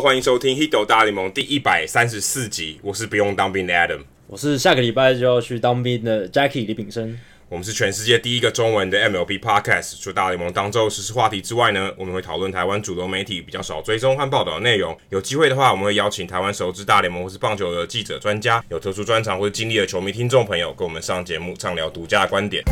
欢迎收听《Hito 大联盟》第一百三十四集。我是不用当兵的 Adam，我是下个礼拜就要去当兵的 Jackie 李炳生。我们是全世界第一个中文的 MLB Podcast。除大联盟当周实时话题之外呢，我们会讨论台湾主流媒体比较少追踪和报道的内容。有机会的话，我们会邀请台湾熟知大联盟或是棒球的记者、专家，有特殊专长或者经历的球迷听众朋友，跟我们上节目畅聊独家的观点。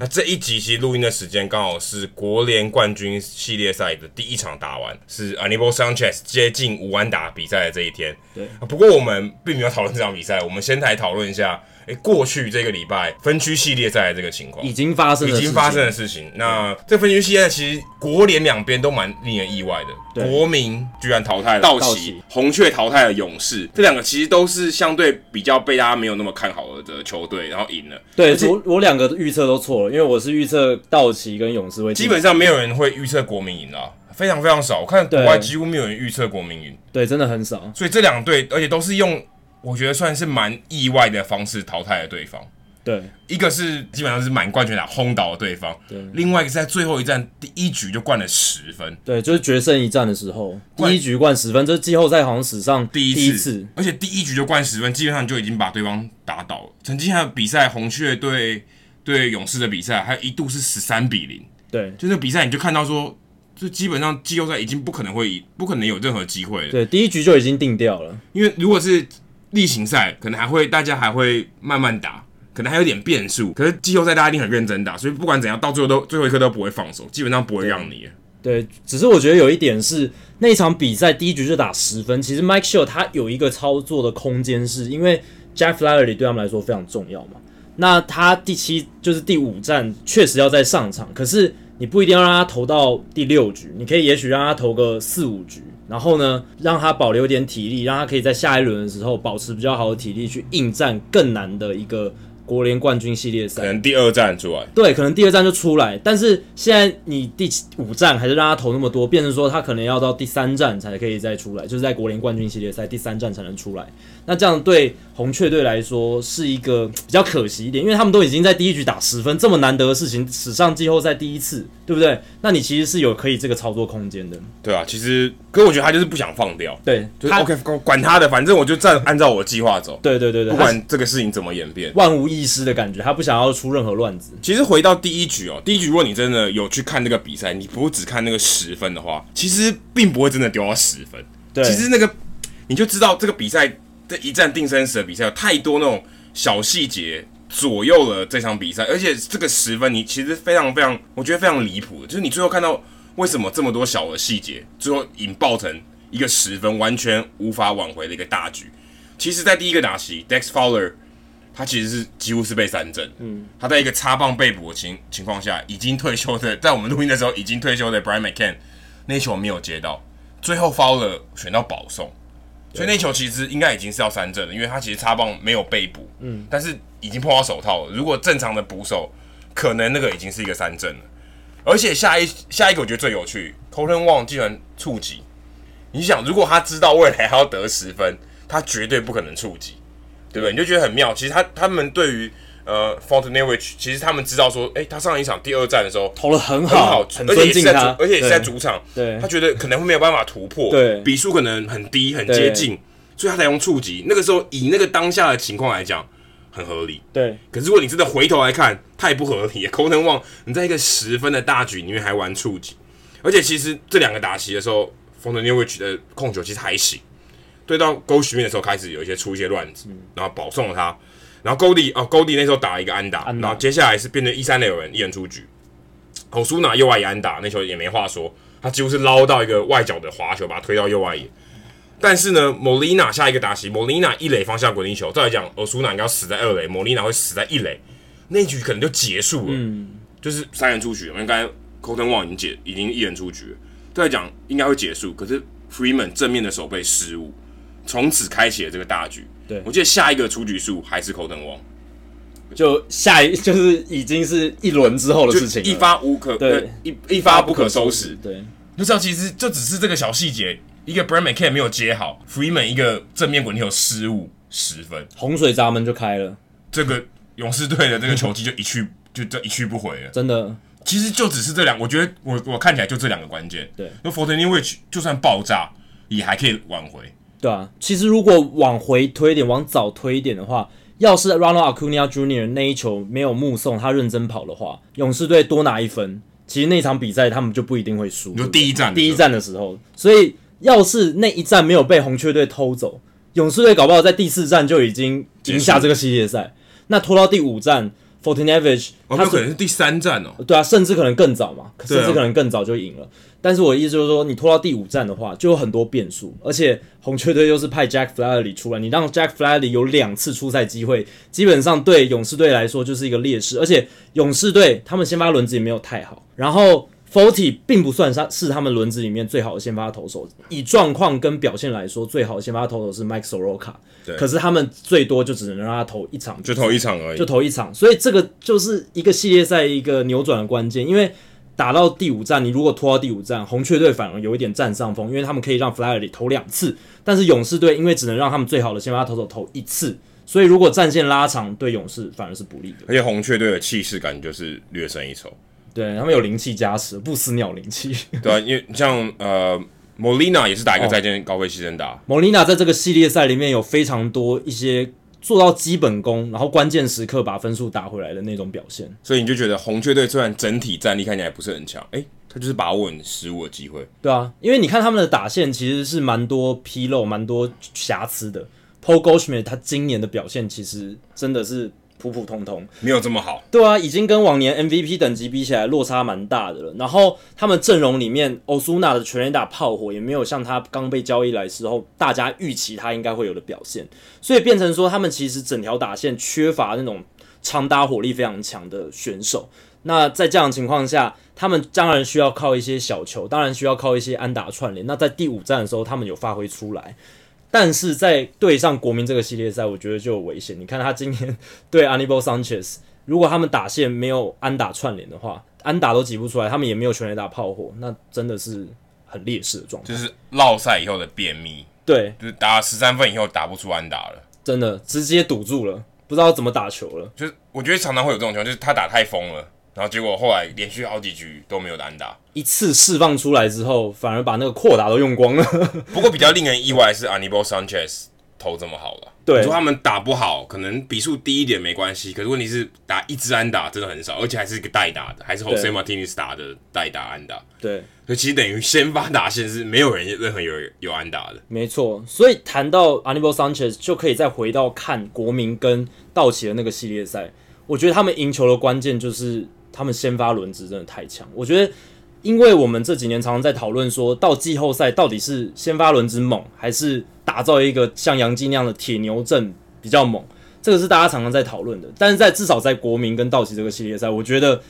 那这一集其实录音的时间刚好是国联冠军系列赛的第一场打完，是 Anibal Sanchez 接近五安打比赛的这一天。对，不过我们并没有讨论这场比赛，我们先来讨论一下。诶，过去这个礼拜分区系列赛的这个情况已经发生，已经发生的事情。那这分区系列其实国联两边都蛮令人意外的。国民居然淘汰了道奇，红雀淘汰了勇士，这两个其实都是相对比较被大家没有那么看好的球队，然后赢了。对，我我两个预测都错了，因为我是预测道奇跟勇士会。基本上没有人会预测国民赢啊，非常非常少。我看国外几乎没有人预测国民赢，对，真的很少。所以这两队，而且都是用。我觉得算是蛮意外的方式淘汰了对方。对，一个是基本上是满贯全打轰倒了对方。对，另外一个是在最后一战第一局就灌了十分。对，就是决胜一战的时候，第一局灌十分，这是季后赛好像史上第一次。第一次，而且第一局就灌十分，基本上就已经把对方打倒了。曾经还有比赛，红雀对对勇士的比赛，还有一度是十三比零。对，就那比赛你就看到说，就基本上季后赛已经不可能会，不可能有任何机会了。对，第一局就已经定掉了，因为如果是。例行赛可能还会，大家还会慢慢打，可能还有点变数。可是季后赛大家一定很认真打，所以不管怎样，到最后都最后一刻都不会放手，基本上不会让你对。只是我觉得有一点是那一场比赛第一局就打十分，其实 Mike Show 他有一个操作的空间，是因为 Jeff Flaherty 对他们来说非常重要嘛。那他第七就是第五战确实要在上场，可是你不一定要让他投到第六局，你可以也许让他投个四五局。然后呢，让他保留点体力，让他可以在下一轮的时候保持比较好的体力去应战更难的一个国联冠军系列赛。可能第二站出来，对，可能第二站就出来。但是现在你第五站还是让他投那么多，变成说他可能要到第三站才可以再出来，就是在国联冠军系列赛第三站才能出来。那这样对红雀队来说是一个比较可惜一点，因为他们都已经在第一局打十分，这么难得的事情，史上季后赛第一次，对不对？那你其实是有可以这个操作空间的。对啊，其实，可我觉得他就是不想放掉。对，就是 OK，管他的，反正我就照按照我的计划走。对对对对，不管这个事情怎么演变，万无一失的感觉，他不想要出任何乱子。其实回到第一局哦，第一局如果你真的有去看那个比赛，你不只看那个十分的话，其实并不会真的丢到十分。对，其实那个你就知道这个比赛。这一战定生死的比赛有太多那种小细节左右了这场比赛，而且这个十分你其实非常非常，我觉得非常离谱的，就是你最后看到为什么这么多小的细节最后引爆成一个十分，完全无法挽回的一个大局。其实，在第一个打席，Dex Fowler 他其实是几乎是被三振，嗯，他在一个插棒被捕的情情况下，已经退休的，在我们录音的时候已经退休的 Brian McCann 那球没有接到，最后 Fowler 选到保送。所以那球其实应该已经是要三振了，因为他其实插棒没有被捕，嗯，但是已经碰到手套了。如果正常的捕手，可能那个已经是一个三振了。而且下一下一个我觉得最有趣，Kolten Wong 竟然触及。你想，如果他知道未来还要得十分，他绝对不可能触击，对不对？你就觉得很妙。其实他他们对于。呃 Fontenewich 其实他们知道说，哎、欸，他上一场第二战的时候投了很好，很好，而且也是在主，而且也是在主场，对，他觉得可能会没有办法突破，对，比数可能很低，很接近，所以他才用触及。那个时候以那个当下的情况来讲，很合理，对。可是如果你真的回头来看，太不合理。Kolten Wong 你在一个十分的大局里面还玩触及，而且其实这两个打席的时候，Foltynewicz 的控球其实还行，对到 Goldschmidt 的时候开始有一些出一些乱子，嗯、然后保送了他。然后 Goldie 哦，Goldie 那时候打了一个安打，然后接下来是变成一三垒有人一人出局，欧苏纳右外野安打，那球也没话说，他几乎是捞到一个外角的滑球，把他推到右外野。但是呢，莫莉娜下一个打席，莫莉娜一垒方向滚地球，照来讲，欧苏纳应该要死在二垒，莫莉娜会死在一垒，那一局可能就结束了，嗯，就是三人出局。我们刚才 Kolten Wong 已经解，已经一人出局了，照来讲应该会结束，可是 Freeman 正面的手背失误，从此开启了这个大局。对，我记得下一个出局数还是 Kolten Wong，就下一就是已经是一轮之后的事情，一发无可对一一发不可收拾。对，就知道其实就只是这个小细节，一个 Brian McCann 没有接好，Freeman 一个正面滚球失误十分，洪水闸门就开了。这个勇士队的这个球技就一去 就这一去不回了。真的，其实就只是这两，我觉得我我看起来就这两个关键。对，那 Foltynewicz 就算爆炸也还可以挽回。对啊，其实如果往回推一点，往早推一点的话，要是 Ronald Acuna Jr. 那一球没有目送他认真跑的话，勇士队多拿一分，其实那场比赛他们就不一定会输。就第一站，第一站的时候，所以要是那一站没有被红雀队偷走，勇士队搞不好在第四站就已经赢下这个系列赛。那拖到第五战。Foltynewicz 他可能是第三站哦，对啊，甚至可能更早嘛，甚至可能更早就赢了。啊、但是我的意思就是说，你拖到第五站的话，就有很多变数，而且红雀队又是派 Jack Flaherty 出来，你让 Jack Flaherty 有两次出赛机会，基本上对勇士队来说就是一个劣势。而且勇士队他们先发轮子也没有太好，然后。Folty 并不算是是他们轮子里面最好的先发投手，以状况跟表现来说，最好的先发投手是 Mike Soroka。对，可是他们最多就只能让他投一场，就投一场而已，就投一场。所以这个就是一个系列赛一个扭转的关键，因为打到第五战，你如果拖到第五战，红雀队反而有一点占上风，因为他们可以让 Flaherty 投两次，但是勇士队因为只能让他们最好的先发投手投一次，所以如果战线拉长，对勇士反而是不利的。而且红雀队的气势感就是略胜一筹。对，他们有灵气加持，不死鸟灵气。对啊，因为像呃，莫莉娜也是打一个再见高飞牺牲打。莫莉娜在这个系列赛里面有非常多一些做到基本功，然后关键时刻把分数打回来的那种表现。所以你就觉得红雀队虽然整体战力看起来不是很强，诶，他就是把握失误的机会。对啊，因为你看他们的打线其实是蛮多纰漏、蛮多瑕疵的。Paul Goldschmidt 他今年的表现其实真的是。普普通通，没有这么好。对啊，已经跟往年 MVP 等级比起来落差蛮大的了。然后他们阵容里面，Ozuna 的全垒打炮火也没有像他刚被交易来时候大家预期他应该会有的表现，所以变成说他们其实整条打线缺乏那种长打火力非常强的选手。那在这样的情况下，他们当然需要靠一些小球，当然需要靠一些安打串联。那在第五战的时候，他们有发挥出来。但是在对上国民这个系列赛，我觉得就有危险。你看他今天对 Anibal Sanchez，如果他们打线没有安打串联的话，安打都挤不出来，他们也没有全垒打炮火，那真的是很劣势的状态。就是落赛以后的便秘，对，就是打十三分以后打不出安打了，真的直接堵住了，不知道怎么打球了。就是我觉得常常会有这种情况，就是他打太疯了。然后结果后来连续好几局都没有安打，一次释放出来之后，反而把那个扩打都用光了。不过比较令人意外是 Anibal Sanchez 投这么好了。对，你说他们打不好，可能比数低一点没关系。可是问题是打一支安打真的很少，而且还是一个代打的，还是 Jose Martinez 打的代打安打。对，所以其实等于先发打线是没有人任何有有安打的。没错，所以谈到 Anibal Sanchez 就可以再回到看国民跟道奇的那个系列赛。我觉得他们赢球的关键就是。他们先发轮值真的太强，我觉得，因为我们这几年常常在讨论说，到季后赛到底是先发轮值猛，还是打造一个像杨基那样的铁牛阵比较猛，这个是大家常常在讨论的。但是在至少在国民跟道奇这个系列赛，我觉得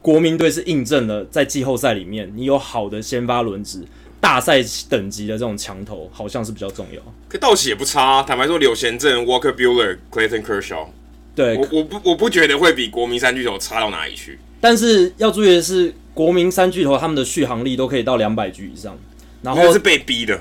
国民队是印证了在季后赛里面，你有好的先发轮值，大赛等级的这种强投，好像是比较重要。可道奇也不差，坦白说，柳贤镇、Walker Buehler、Clayton Kershaw。对，我我不我不觉得会比国民三巨头差到哪里去。但是要注意的是，国民三巨头他们的续航力都可以到两百局以上，然后是被逼的，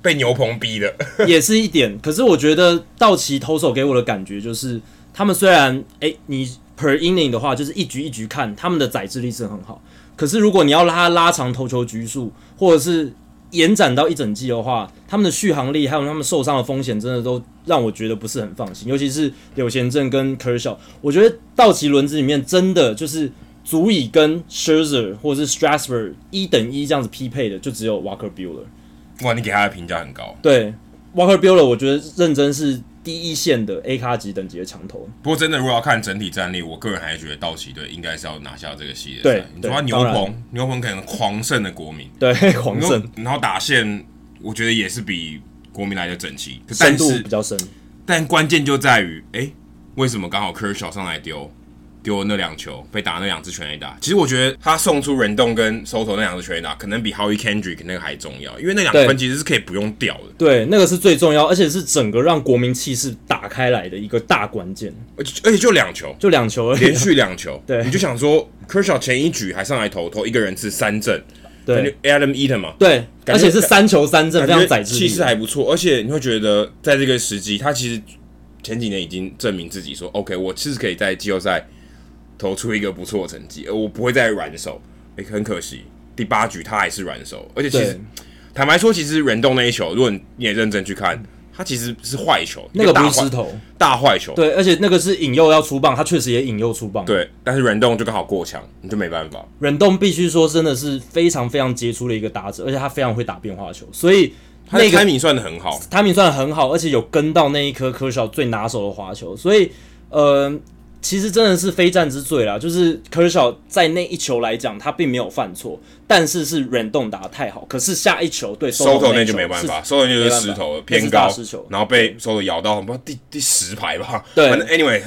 被牛棚逼的，也是一点。可是我觉得道奇投手给我的感觉就是，他们虽然哎，你 per inning 的话就是一局一局看，他们的载质力是很好。可是如果你要拉拉长投球局数，或者是延展到一整季的话，他们的续航力还有他们受伤的风险，真的都让我觉得不是很放心。尤其是柳贤正跟 Kershaw，我觉得道奇轮子里面真的就是足以跟 Scherzer 或者是 Strasburg 一等一这样子匹配的，就只有 Walker Bueller。哇，你给他的评价很高。对，Walker Bueller，我觉得认真是。第一线的 A 卡级等级的强投，不过真的如果要看整体战力，我个人还是觉得道奇队应该是要拿下这个系列赛。对，你说牛棚，牛棚可能狂胜的国民，对，狂胜。然后打线，我觉得也是比国民来的整齐，深度比较深。但关键就在于，哎、欸，为什么刚好 Kershaw 上来丢？丢那两球，被打那两只全垒打。其实我觉得他送出人动跟 Soto 那两只全垒打，可能比 Howie Kendrick 那个还重要，因为那两分其实是可以不用掉的。对，那个是最重要，而且是整个让国民气势打开来的一个大关键。而且而且就两球，就两球而已，连续两球。对，你就想说 Kershaw 前一局还上来投投一个人是三振，对，Adam Eaton 嘛，对，而且是三球三振，非常气势还不错。而且你会觉得在这个时机，他其实前几年已经证明自己说，OK，我其实可以在季后赛投出一个不错的成绩，而我不会再软手。哎、欸，很可惜，第八局他还是软手，而且其实坦白说，其实忍动那一球，如果你也认真去看，他其实是坏球，那个不是失投，大坏球。对，而且那个是引诱要出棒，他确实也引诱出棒。对，但是忍动就刚好过墙，你就没办法。忍动必须说真的是非常非常杰出的一个打者，而且他非常会打变化球，所以。那个 timing 算的很好，timing 算的很好，而且有跟到那一颗科小最拿手的滑球，所以呃，其实真的是非战之罪啦。就是科乔在那一球来讲，他并没有犯错，但是是软动打得太好。可是下一球对 Soto 那就没办法，Soto 就是失投偏高，然后被 Soto 咬到，不知道第第十排吧。对，Anyway，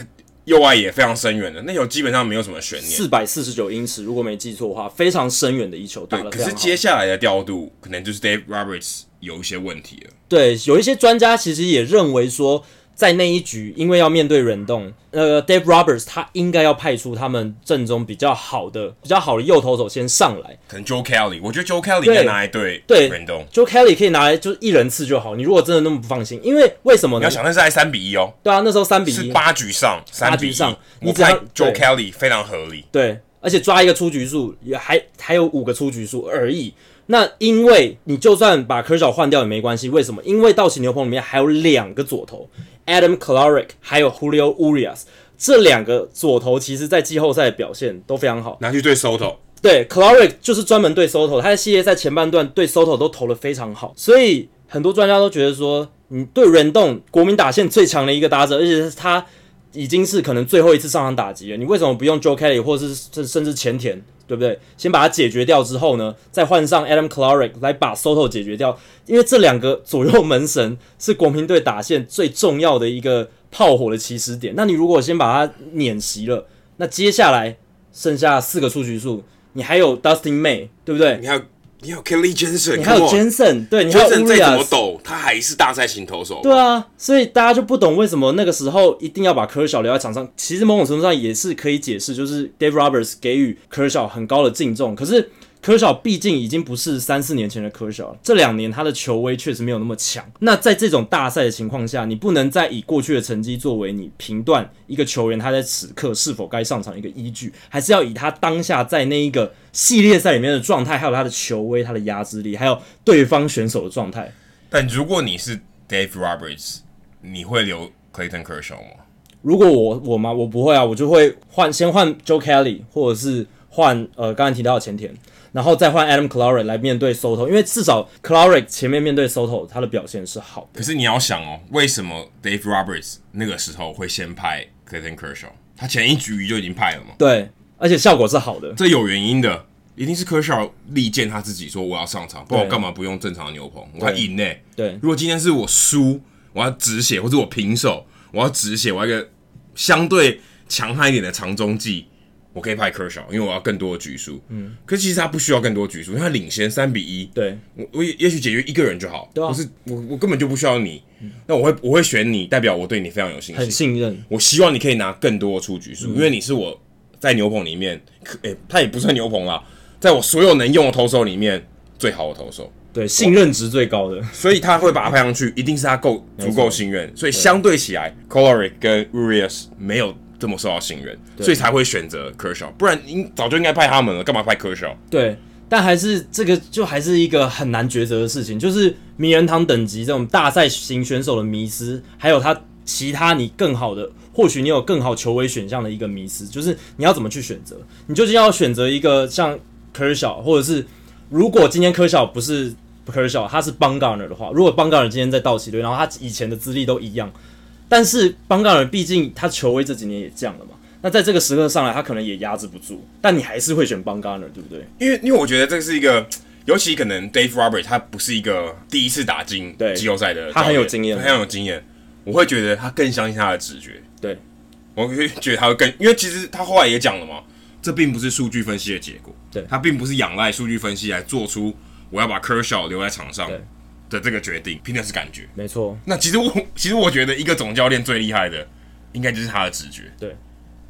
右外野非常深远的那球，基本上没有什么悬念。四百四十九英尺，如果没记错的话，非常深远的一球打得非常好。对，可是接下来的调度可能就是 Dave Roberts。有一些问题了。对，有一些专家其实也认为说，在那一局，因为要面对忍动，呃，Dave Roberts 他应该要派出他们阵中比较好的、比较好的右投手先上来。可能 Joe Kelly，我觉得 Joe Kelly 应该拿来对对忍动。Joe Kelly 可以拿来就是一人次就好。你如果真的那么不放心，因为为什么呢？你要想那是在三比一哦。对啊，那时候三比一，是八局上，八局上，你只要 Joe Kelly 非常合理。对，而且抓一个出局数也还还有五个出局数而已。那因为你就算把 Kershaw 换掉也没关系，为什么？因为道奇牛棚里面还有两个左投，Adam Kolarek 还有 Julio Urias，这两个左投其实在季后赛的表现都非常好。拿去对 Soto，对 Kolarek 就是专门对 Soto，他在系列赛前半段对 Soto 都投得非常好，所以很多专家都觉得说，你对忍动国民打线最强的一个打者，而且是他已经是可能最后一次上场打击了，你为什么不用 Joe Kelly 或者是甚甚至前田？对不对？先把它解决掉之后呢，再换上 Adam Kolarek 来把 Soto 解决掉，因为这两个左右门神是国民队打线最重要的一个炮火的起始点。那你如果先把它碾席了，那接下来剩下四个出局数，你还有 Dustin May，对不对？你还你有 Kenley Jensen，你还有 Jensen，对，你还有再怎么抖，他还是大赛型投手。对啊，所以大家就不懂为什么那个时候一定要把 Kershaw 留在场上。其实某种程度上也是可以解释，就是 Dave Roberts 给予 Kershaw 很高的敬重，可是。科乔毕竟已经不是三四年前的科乔了，这两年他的球威确实没有那么强。那在这种大赛的情况下，你不能再以过去的成绩作为你评断一个球员他在此刻是否该上场的一个依据，还是要以他当下在那一个系列赛里面的状态，还有他的球威、他的压制力，还有对方选手的状态。但如果你是 Dave Roberts，你会留 Clayton Kershaw 吗？如果我我吗？我不会啊，我就会换先换 Joe Kelly，或者是换呃刚才提到的前田。然后再换 Adam Kolarek 来面对 Soto，因为至少 Kolarek 前面面对 Soto，他的表现是好的。可是你要想哦，为什么 Dave Roberts 那个时候会先派 Clayton Kershaw？他前一局就已经派了嘛？对，而且效果是好的。这有原因的，一定是 Kershaw 力荐他自己说我要上场，不然我干嘛不用正常的牛棚？我要赢呢。对，如果今天是我输，我要止血，或者我平手，我要止血，我要一个相对强悍一点的长中继。我可以派 Kershaw，因为我要更多的局数。嗯，可是其实他不需要更多局数，因为他领先三比一。对，我我也许解决一个人就好。对啊，不是我我根本就不需要你。嗯，那我会我会选你，代表我对你非常有信心，很信任。我希望你可以拿更多的出局数，嗯，因为你是我在牛棚里面，诶、欸，他也不算牛棚啦，在我所有能用的投手里面最好的投手。对，信任值最高的，所以他会把他派上去，一定是他够足够信任。所以相对起来，Kolarek 跟 Urias 没有。这么受到信任，所以才会选择 Kershaw，不然应早就应该派他们了，干嘛派 Kershaw？对，但还是这个就还是一个很难抉择的事情，就是名人堂等级这种大赛型选手的迷失，还有他其他你更好的，或许你有更好球威选项的一个迷失，就是你要怎么去选择？你究竟要选择一个像 Kershaw，或者是如果今天 Kershaw 不是 Kershaw，他是 Bumgarner 的话，如果 Bumgarner 今天在道奇队，然后他以前的资历都一样。但是邦加尔毕竟他球威这几年也降了嘛，那在这个时刻上来，他可能也压制不住。但你还是会选邦加尔，对不对？因为因为我觉得这是一个，尤其可能 Dave Roberts 他不是一个第一次打进季后赛的，他很有经验，他很有经验。我会觉得他更相信他的直觉。对，我会觉得他会更，因为其实他后来也讲了嘛，这并不是数据分析的结果。对，他并不是仰赖数据分析来做出我要把 Kershaw 留在场上。的这个决定，拼的是感觉，没错。那其实我其实我觉得一个总教练最厉害的，应该就是他的直觉。对，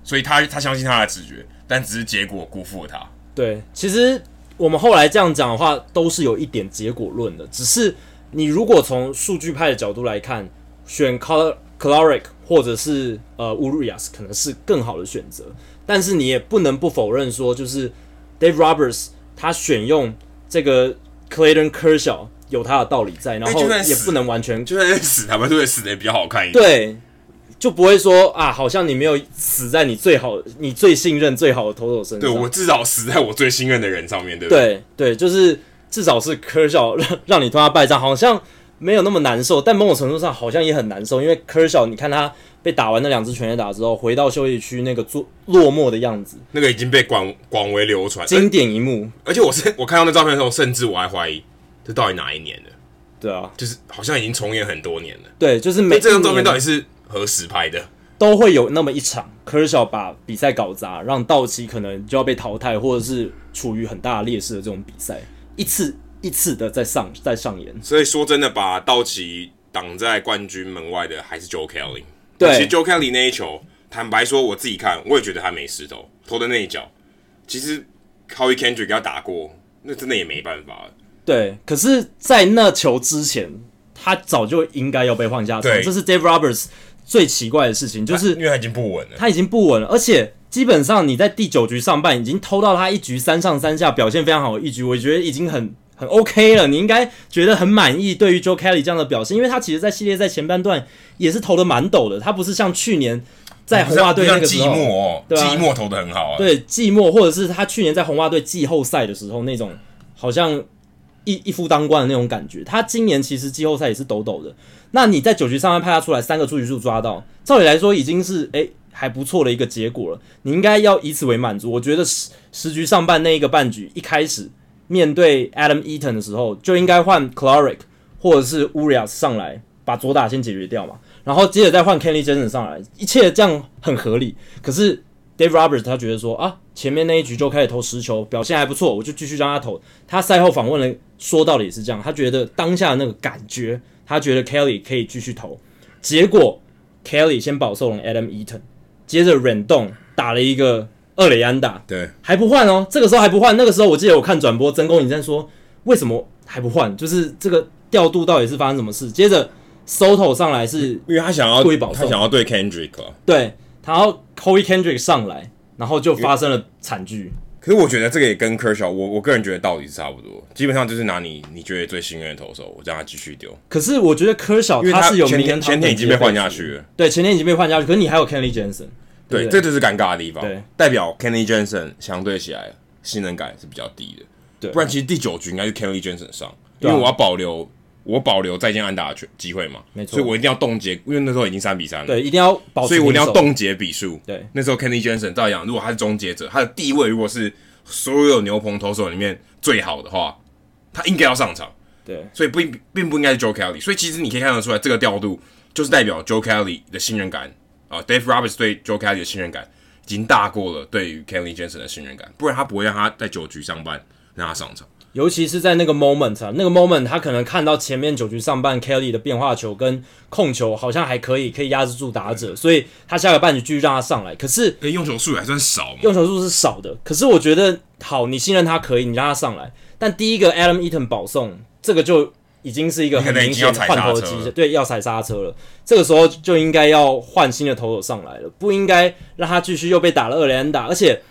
所以他他相信他的直觉，但只是结果辜负了他。对，其实我们后来这样讲的话，都是有一点结果论的。只是你如果从数据派的角度来看，选 Col Colric 或者是呃 Urias 可能是更好的选择，但是你也不能不否认说，就是 Dave Roberts 他选用这个 Clayton Kershaw 有他的道理在，然后也不能完全就算死，他们都会死的比较好看一点。对，就不会说啊，好像你没有死在你最好、你最信任、最好的投手身上。对，我至少死在我最信任的人上面，对不对？对对，就是至少是 Kershaw 让让你拖他败仗，好像没有那么难受，但某种程度上好像也很难受，因为 Kershaw 你看他被打完那两支全垒打之后，回到休息区那个做落寞的样子，那个已经被广广为流传，经典一幕。而且我是我看到那照片的时候，甚至我还怀疑。这到底哪一年的？对啊，就是好像已经重演很多年了。对，就是每这张照片到底是何时拍的？都会有那么一场，Kershaw 把比赛搞砸，让道奇可能就要被淘汰，或者是处于很大的劣势的这种比赛，一次一次的在上在上演。所以说真的，把道奇挡在冠军门外的还是 Joe Kelly。对，其实 Joe Kelly 那一球，坦白说，我自己看我也觉得他没石头，投的那一脚，其实 Howie Kendrick 给他打过，那真的也没办法了。对，可是，在那球之前，他早就应该要被换下场。这是 Dave Roberts 最奇怪的事情，就是因为他已经不稳了，他已经不稳了，而且基本上你在第九局上半已经偷到他一局三上三下，表现非常好的一局，我觉得已经很很 OK 了。你应该觉得很满意，对于 Joe Kelly 这样的表现，因为他其实，在系列赛前半段也是投的蛮陡的，他不是像去年在红袜队那个时候，季末哦，对季末投的很好啊，对，寂寞或者是他去年在红袜队季后赛的时候那种好像。一一夫当关的那种感觉，他今年其实季后赛也是抖抖的。那你在九局上半派他出来，三个出局数抓到，照理来说已经是诶、还不错的一个结果了。你应该要以此为满足。我觉得十十局上半那一个半局一开始面对 Adam Eaton 的时候，就应该换 Kolarek 或者是 Urias 上来把左打先解决掉嘛，然后接着再换 Kenny Jansen 上来，一切这样很合理。可是 Dave Roberts 他觉得说啊，前面那一局就开始投十球，表现还不错，我就继续让他投。他赛后访问了，说到底也是这样，他觉得当下的那个感觉，他觉得 Kelly 可以继续投。结果 Kelly 先保送了 Adam Eaton，接着 Rendon 打了一个二垒安打，对，还不换哦，这个时候还不换。那个时候我记得我看转播，曾公你在说为什么还不换，就是这个调度到底是发生什么事？接着 Soto 上来是因为他想要故意保送，他想要对 Kendrick，对。然后 Corey Kendrick 上来，然后就发生了惨剧。可是我觉得这个也跟 Kershaw，我我个人觉得道理是差不多，基本上就是拿你你觉得最信任的投手，我让他继续丢。可是我觉得 Kershaw 他是有前天前天已经被换下去了，对，前天已经被换下去。可是你还有 Kenley Jansen，对，这就是尴尬的地方。对，代表 Kenley Jansen 相对起来信任感是比较低的。对，不然其实第九局应该是 Kenley Jansen 上，因为我要保留。我保留再见安打的机会嘛，没错，所以我一定要冻结，因为那时候已经三比三了，对，一定要保，所以我一定要冻结比数。对，那时候 Kenny Jensen 照样，如果他是终结者，他的地位如果是所有牛棚投手里面最好的话，他应该要上场。对，所以不并不应该是 Joe Kelly，所以其实你可以看得出来，这个调度就是代表 Joe Kelly 的信任感。啊，Dave Roberts 对 Joe Kelly 的信任感已经大过了对于 Kenny Jensen 的信任感，不然他不会让他在九局上班让他上场。尤其是在那个 moment 啊，那个 moment 他可能看到前面九局上半 Kelly 的变化球跟控球好像还可以，可以压制住打者，所以他下个半局继续让他上来。可是，欸、用球数还算少嘛？用球数是少的。可是我觉得好，你信任他可以，你让他上来。但第一个 Adam Eaton 保送，这个就已经是一个很明显换头的机，对，要踩刹车了。这个时候就应该要换新的投手上来了，不应该让他继续又被打了二连打，而且。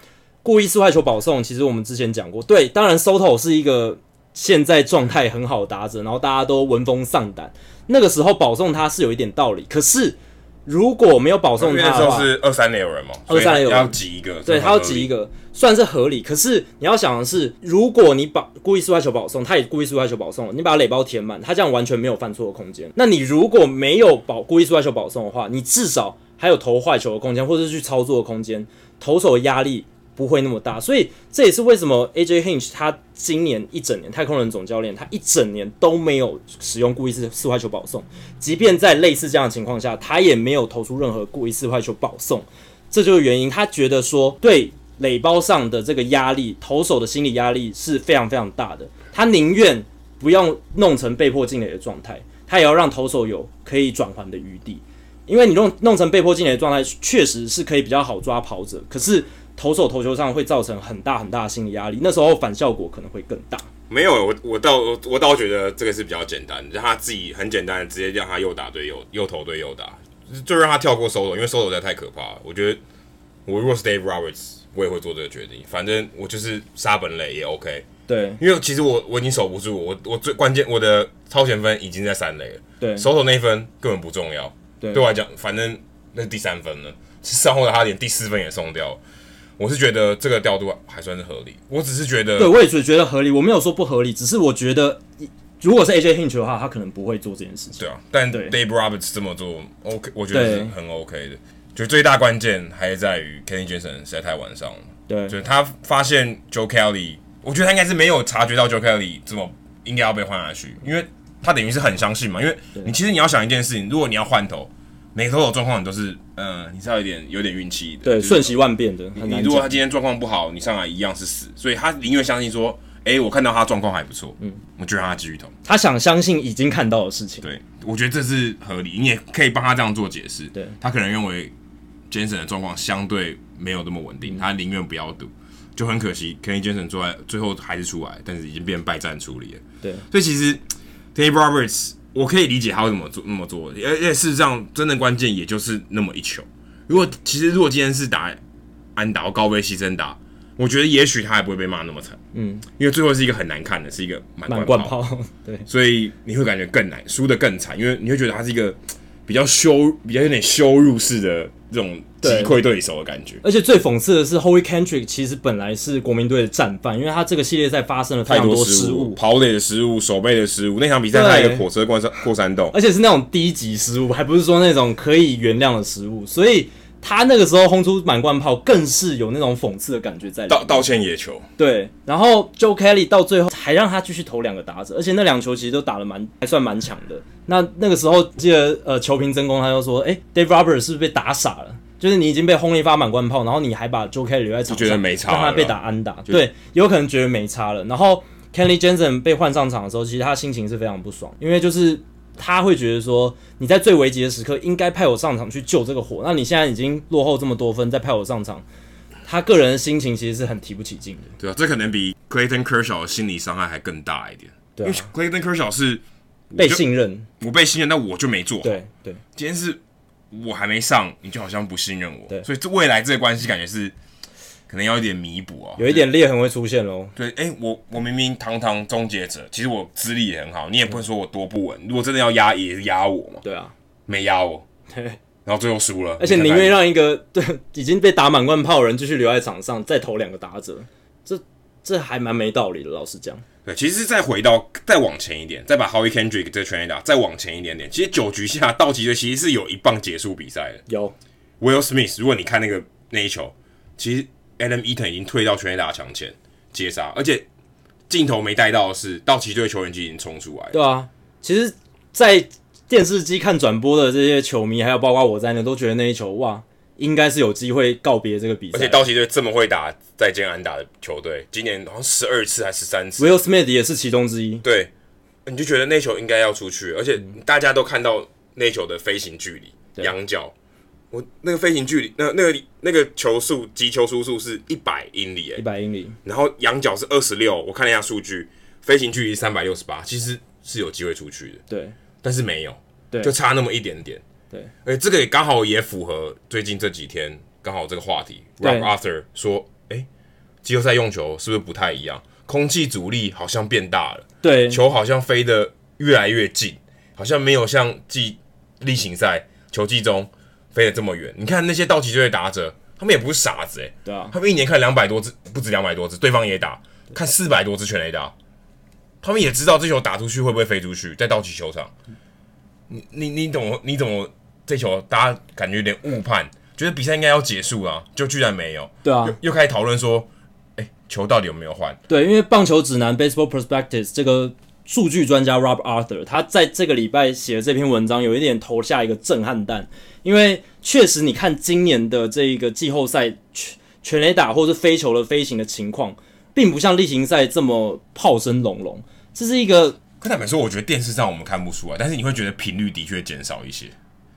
故意四坏球保送，其实我们之前讲过。对，当然 Soto 是一个现在状态很好的打者，然后大家都闻风丧胆。那个时候保送他是有一点道理，可是如果没有保送他的话，那时候是二三垒有人嘛，二三垒有人要挤一个，对他要挤一个，算是合理。可是你要想的是，如果你把故意四坏球保送，他也故意四坏球保送了，你把垒包填满，他这样完全没有犯错的空间。那你如果没有保故意四坏球保送的话，你至少还有投坏球的空间，或者是去操作的空间，投手的压力。不会那么大，所以这也是为什么 AJ Hinch 他今年一整年太空人总教练，他一整年都没有使用故意四四坏球保送，即便在类似这样的情况下，他也没有投出任何故意四坏球保送，这就是原因。他觉得说，对垒包上的这个压力，投手的心理压力是非常非常大的，他宁愿不要弄成被迫进垒的状态，他也要让投手有可以转换的余地，因为你弄弄成被迫进垒的状态，确实是可以比较好抓跑者，可是。投手投球上会造成很大很大的心理压力，那时候反效果可能会更大。没有，我我倒我倒觉得这个是比较简单的，让他自己很简单的直接让他右打对右，右投对右打，就让他跳过 solo，因为 solo 实在太可怕了。我觉得我如果是 Dave Roberts，我也会做这个决定。反正我就是杀本垒也 OK。对，因为其实我我已经守不住，我我最关键我的超前分已经在三垒了。对，Soto 那一分根本不重要。对，对我来讲，反正那是第三分了。上后的他连第四分也送掉。我是觉得这个调度还算是合理。我只是觉得，对我也是觉得合理。我没有说不合理，只是我觉得，如果是 AJ Hinch 的话，他可能不会做这件事情。对啊，但 Dave Roberts 这么做，OK，我觉得是很 OK 的。就最大关键还是在于 Kenny Jensen 实在太晚上了。对，就是他发现 Joe Kelly，我觉得他应该是没有察觉到 Joe Kelly 这么应该要被换下去，因为他等于是很相信嘛。因为你其实你要想一件事情，如果你要换头。每个投手状况你都是，嗯、呃，你是要有点有点运气的，对，瞬息万变的。你如果他今天状况不好，你上来一样是死，所以他宁愿相信说，哎、欸，我看到他状况还不错，嗯，我就让他继续投。他想相信已经看到的事情，对，我觉得这是合理，你也可以帮他这样做解释。对，他可能认为 Jensen 的状况相对没有那么稳定，嗯、他宁愿不要赌，就很可惜，Kenny Jansen 做在最后还是出来，但是已经变败战处理了。对，所以其实 Dave Roberts。我可以理解他会怎么做那么做，而且事实上，真的关键也就是那么一球。如果其实如果今天是打安打高飞牺牲打，我觉得也许他也不会被骂那么惨。嗯，因为最后是一个很难看的，是一个满贯炮。对，所以你会感觉更难，输的更惨，因为你会觉得他是一个比较羞，比较有点羞辱式的这种。击溃对手的感觉，而且最讽刺的是 h o l y Kendrick 其实本来是国民队的战犯，因为他这个系列赛发生了太多失误，跑垒的失误、守备的失误。那场比赛他一个火车过山过山洞，而且是那种低级失误，还不是说那种可以原谅的失误。所以他那个时候轰出满贯炮，更是有那种讽刺的感觉在里面。道道歉野球，对。然后 Joe Kelly 到最后还让他继续投两个打者，而且那两球其实都打得蛮还算蛮强的。那那个时候记得呃球评真功他就说，哎、欸、，Dave Roberts 是不是被打傻了？就是你已经被轰了一发满贯炮，然后你还把 Joe Kelly 留在场上，让他被打安打，对，有可能觉得没差了。然后 Kenley Jensen 被换上场的时候，其实他心情是非常不爽，因为就是他会觉得说，你在最危急的时刻应该派我上场去救这个火，那你现在已经落后这么多分，再派我上场，他个人的心情其实是很提不起劲的。对啊，这可能比 Clayton Kershaw 的心理伤害还更大一点。对啊，因为 Clayton Kershaw 是被信任，我被信任，那我就没做好。对对，今天是。我还没上，你就好像不信任我，对，所以这未来这个关系感觉是可能要一点弥补哦，有一点裂痕会出现喽。对，哎、欸，我我明明堂堂终结者，其实我资历也很好，你也不会说我多不稳。如果真的要压，也是压我嘛。对啊，没压我，对，然后最后输了，而且宁愿让一个对已经被打满贯炮的人继续留在场上，再投两个打者，这这还蛮没道理的，老实讲。对，其实再回到再往前一点，再把 Howie Kendrick 这个全垒打再往前一点点，其实九局下道奇队其实是有一棒结束比赛的。有 Will Smith，如果你看那个那一球，其实 Adam Eaton 已经退到全垒打墙前接杀，而且镜头没带到的是道奇队球员就已经冲出来。对啊，其实，在电视机看转播的这些球迷，还有包括我在内，都觉得那一球哇。应该是有机会告别这个比赛，而且道奇队这么会打再见安打的球队，今年好像十二次还是十三次。Will Smith 也是其中之一。对，你就觉得那球应该要出去，而且大家都看到那球的飞行距离，仰角，我那个飞行距离，那那个那个球速，击球速数是一百英里，一百英里，然后仰角是二十六，我看了一下数据，飞行距离三百六十八，其实是有机会出去的，对，但是没有，对，就差那么一点点。对，而这个也刚好也符合最近这几天刚好这个话题。Rob Arthur 说：“哎，季后赛用球是不是不太一样？空气阻力好像变大了，对，球好像飞得越来越近，好像没有像季例行赛球季中飞得这么远。你看那些道奇队的打者，他们也不是傻子哎，对啊，他们一年看两百多支，不止两百多支，对方也打，看四百多支全垒打，他们也知道这球打出去会不会飞出去，在道奇球场，你你你怎么你怎么？这球大家感觉有点误判，觉得比赛应该要结束了，就居然没有。对啊，又，又开始讨论说，哎，球到底有没有换？对，因为棒球指南 Baseball Prospectus 这个数据专家 Rob Arthur，他在这个礼拜写的这篇文章有一点投下一个震撼弹，因为确实你看今年的这一个季后赛全全垒打或是飞球的飞行的情况，并不像例行赛这么炮声隆隆，这是一个。可坦白说，我觉得电视上我们看不出来，但是你会觉得频率的确减少一些。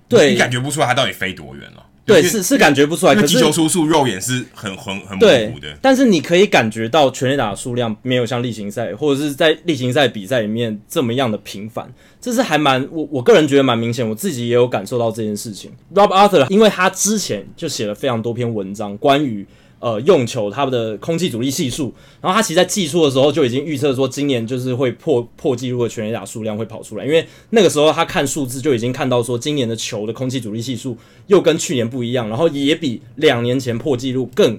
对，你感觉不出来它到底飞多远了。对，是是感觉不出来。可是击球出数肉眼是很很很模糊的。但是你可以感觉到全垒打的数量没有像例行赛或者是在例行赛比赛里面这么样的频繁，这是还蛮我我个人觉得蛮明显，我自己也有感受到这件事情。Rob Arthur 因为他之前就写了非常多篇文章关于。呃，用球他们的空气阻力系数，然后他其实在季初的时候就已经预测说，今年就是会破破纪录的全垒打数量会跑出来，因为那个时候他看数字就已经看到说，今年的球的空气阻力系数又跟去年不一样，然后也比两年前破纪录更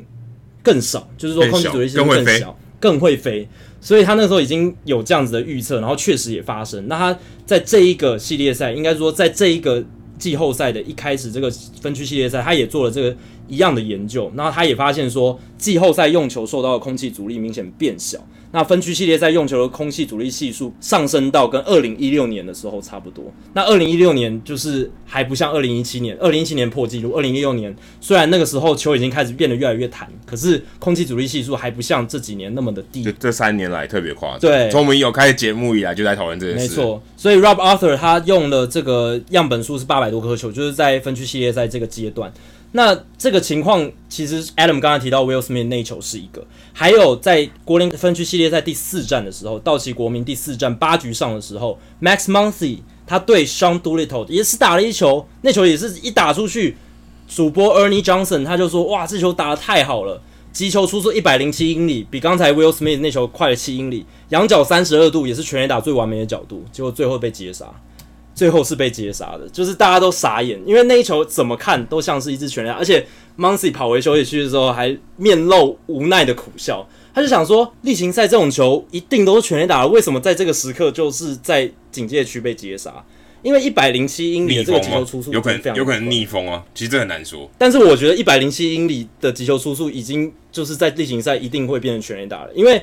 更少，就是说空气阻力系数更小，更会飞，所以他那时候已经有这样子的预测，然后确实也发生。那他在这一个系列赛，应该说在这一个季后赛的一开始，这个分区系列赛，他也做了这个。一样的研究，然后他也发现说，季后赛用球受到的空气阻力明显变小。那分区系列赛用球的空气阻力系数上升到跟二零一六年的时候差不多。那二零一六年就是还不像二零一七年，二零一七年破纪录。二零一六年虽然那个时候球已经开始变得越来越弹，可是空气阻力系数还不像这几年那么的低。就这三年来特别夸张。对，从我们有开始节目以来就在讨论这件事。没错，所以 Rob Arthur 他用的这个样本数是八百多颗球，就是在分区系列赛这个阶段。那这个情况，其实 Adam 刚才提到 Will Smith 那球是一个，还有在国联分区系列赛第四战的时候，道奇国民第四战八局上的时候，Max Muncy 他对 Sean Doolittle 也是打了一球，那球也是一打出去，主播 Ernie Johnson 他就说，哇，这球打得太好了，击球出速一百零七英里，比刚才 Will Smith 那球快了七英里，仰角三十二度，也是全垒打最完美的角度，结果最后被截杀。最后是被接杀的，就是大家都傻眼，因为那一球怎么看都像是一支全垒打，而且 Muncy 跑回休息区的时候还面露无奈的苦笑，他就想说，例行赛这种球一定都是全垒打，为什么在这个时刻就是在警戒区被接杀？因为一百零七英里的这个击球出速有可能有可能逆风啊，其实这很难说。但是我觉得一百零七英里的击球出速已经就是在例行赛一定会变成全垒打了，因为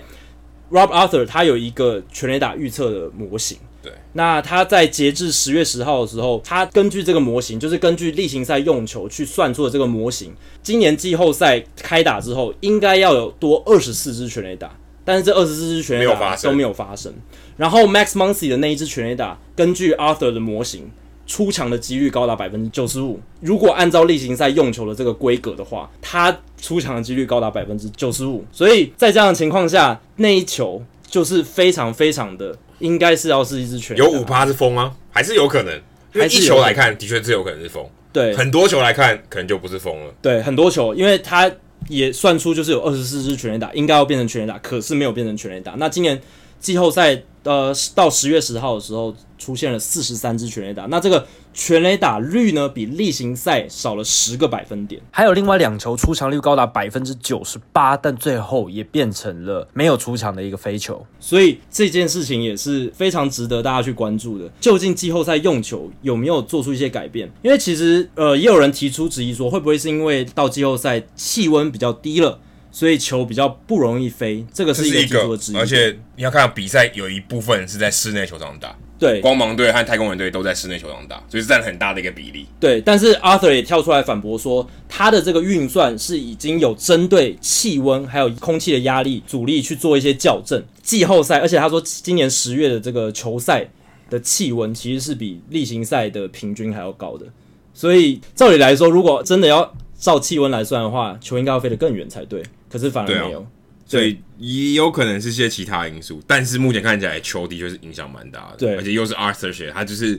Rob Arthur 他有一个全垒打预测的模型。对，那他在截至十月十号的时候，他根据这个模型，就是根据例行赛用球去算出的这个模型，今年季后赛开打之后，应该要有多二十四支全垒打，但是这二十四支全垒打都没有发生。然后 Max Muncy 的那一支全垒打，根据 Arthur 的模型，出场的几率高达百分之九十五。如果按照例行赛用球的这个规格的话，他出场的几率高达百分之九十五。所以在这样的情况下，那一球就是非常非常的。应该是要是一支全有五趴是风吗？还是有可能？因为一球来看，的确是有可能是风。对，很多球来看，可能就不是风了。对，很多球，因为他也算出就是有二十四支全垒打，应该要变成全垒打，可是没有变成全垒打。那今年季后赛呃到十月十号的时候，出现了四十三支全垒打，那这个。全垒打率呢，比例行赛少了十个百分点，还有另外两球出场率高达百分之九十八，但最后也变成了没有出场的一个飞球，所以这件事情也是非常值得大家去关注的。究竟季后赛用球有没有做出一些改变？因为其实呃，也有人提出质疑说，会不会是因为到季后赛气温比较低了，所以球比较不容易飞？这个是一个。而且你要看到比赛有一部分是在室内球场打。对，光芒队和太空人队都在室内球场打，所以是占很大的一个比例。对，但是 Arthur 也跳出来反驳说，他的这个运算是已经有针对气温还有空气的压力阻力去做一些校正。季后赛，而且他说今年十月的这个球赛的气温其实是比例行赛的平均还要高的，所以照理来说，如果真的要照气温来算的话，球应该要飞得更远才对。可是反而没有。所以也有可能是些其他因素，但是目前看起来球的确是影响蛮大的，对，而且又是 Arthur 写，他就是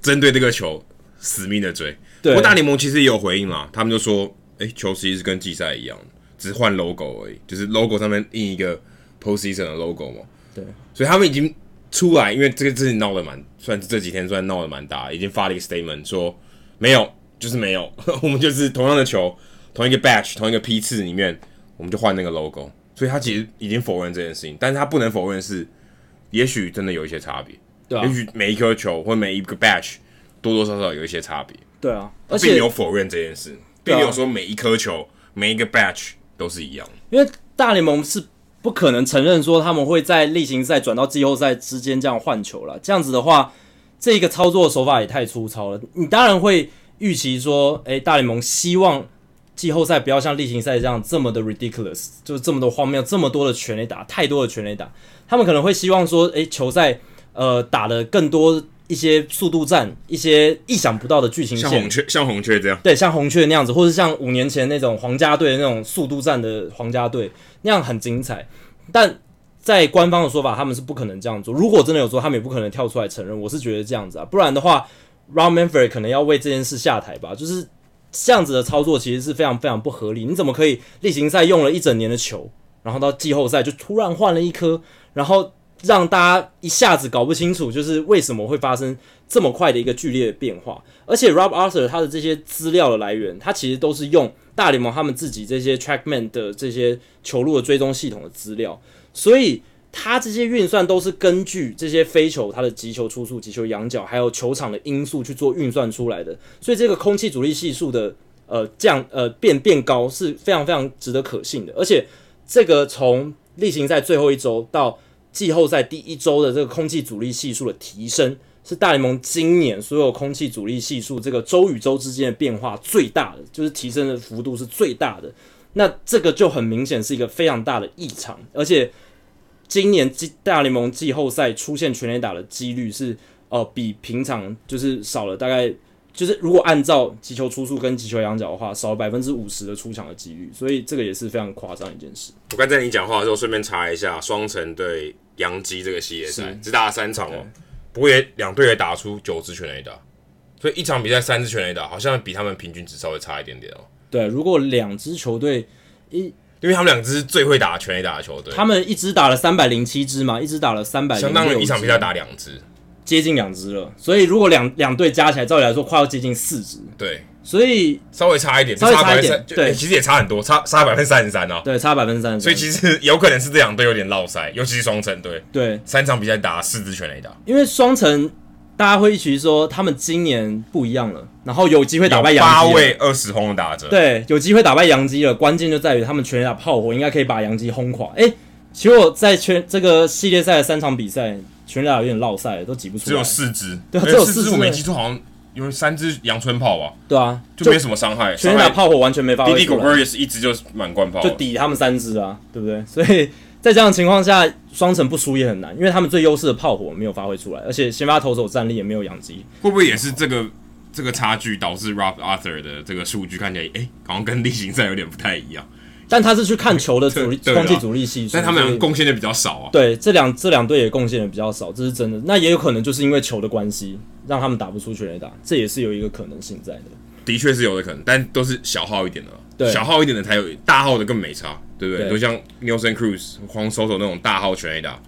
针对这个球死命的追。对，不过大联盟其实也有回应啦，他们就说，哎、欸，球其实是跟季赛一样，只是换 logo 而已，就是 logo 上面印一个 postseason 的 logo 嘛。对，所以他们已经出来，因为这个事情闹得蛮，算是这几天算闹得蛮大，已经发了一个 statement 说，没有，就是没有，我们就是同样的球，同一个 batch，同一个批次里面，我们就换那个 logo。所以他其实已经否认这件事情，但是他不能否认是，也许真的有一些差别，对啊，也许每一颗球或每一个 batch 多多少少有一些差别，对啊，而且并没有否认这件事，并没有说每一颗球每一个 batch 都是一样。的，因为大联盟是不可能承认说他们会在例行赛转到季后赛之间这样换球了，这样子的话，这一个操作手法也太粗糙了，你当然会预期说，诶、欸，大联盟希望。季后赛不要像例行赛这样这么的 ridiculous，就是这么多荒谬，这么多的全垒打，太多的全垒打。他们可能会希望说，诶，球赛呃打的更多一些速度战，一些意想不到的剧情线，像红雀，像红雀这样，对，像红雀那样子，或者像五年前那种皇家队的那种速度战的皇家队那样很精彩。但在官方的说法，他们是不可能这样做。如果真的有做，他们也不可能跳出来承认。我是觉得这样子啊，不然的话，Rob Manfred 可能要为这件事下台吧。就是这样子的操作，其实是非常非常不合理。你怎么可以例行赛用了一整年的球，然后到季后赛就突然换了一颗，然后？让大家一下子搞不清楚，就是为什么会发生这么快的一个剧烈的变化。而且，Rob Arthur 他的这些资料的来源，他其实都是用大联盟他们自己这些 TrackMan 的这些球路的追踪系统的资料，所以他这些运算都是根据这些飞球它的击球出速、击球仰角，还有球场的因素去做运算出来的。所以，这个空气阻力系数的呃降呃变变高是非常非常值得可信的。而且，这个从例行赛最后一周到季后赛第一周的这个空气阻力系数的提升，是大联盟今年所有空气阻力系数这个周与周之间的变化最大的，就是提升的幅度是最大的。那这个就很明显是一个非常大的异常，而且今年季大联盟季后赛出现全垒打的几率是呃比平常就是少了大概。就是如果按照击球出速跟击球仰角的话，少了百分之五十的出场的几率，所以这个也是非常夸张一件事。我刚在你讲话的时候，顺便查一下双城对洋基这个系列赛，只打了三场哦，不过也两队也打出九支全垒打，所以一场比赛三支全垒打，好像比他们平均值稍微差一点点哦。对，如果两支球队一，因为他们两支最会打全垒打的球队，他们一支打了三百零七支嘛，一支打了三百，相当于一场比赛打两支。接近两支了，所以如果两两队加起来，照理来说快要接近四支。对，所以稍微差一点，稍微差一点，对，欸、其实也差很多，差差百分之三十三哦。对，差百分之三十三。所以其实有可能是这两队有点落赛，尤其是双城队。对，三场比赛打四支全垒打。因为双城大家会一起说他们今年不一样了，然后有机会打败洋基。八位二十轰的打者。对，有机会打败洋基了。关键就在于他们全垒打炮火应该可以把洋基轰垮。哎、欸，其实我在全这个系列赛的三场比赛。全垒打有点落赛，都挤不出来。只有四支，对，只有四支。我没记错，好像有三支阳春炮吧？对啊，就没什么伤害。全垒打炮火完全没发挥。Didi Gregorius 也是一支就满贯炮，就抵他们三支啊，对不对？所以在这样的情况下，双城不输也很难，因为他们最优势的炮火没有发挥出来，而且先发投手战力也没有养鸡。会不会也是这个这个差距导致 Rob Arthur 的这个数据看起来，哎、欸，好像跟例行赛有点不太一样？但他是去看球的主力，空气主力系数，但他们俩贡献的比较少啊。对，这两这两队也贡献的比较少，这是真的。那也有可能就是因为球的关系，让他们打不出全垒打，这也是有一个可能性在的。的确是有的可能，但都是小号一点的，对，小号一点的才有，大号的更没差，对不对？都像 Nelson Cruz、Juan Soto 那种大号全垒打，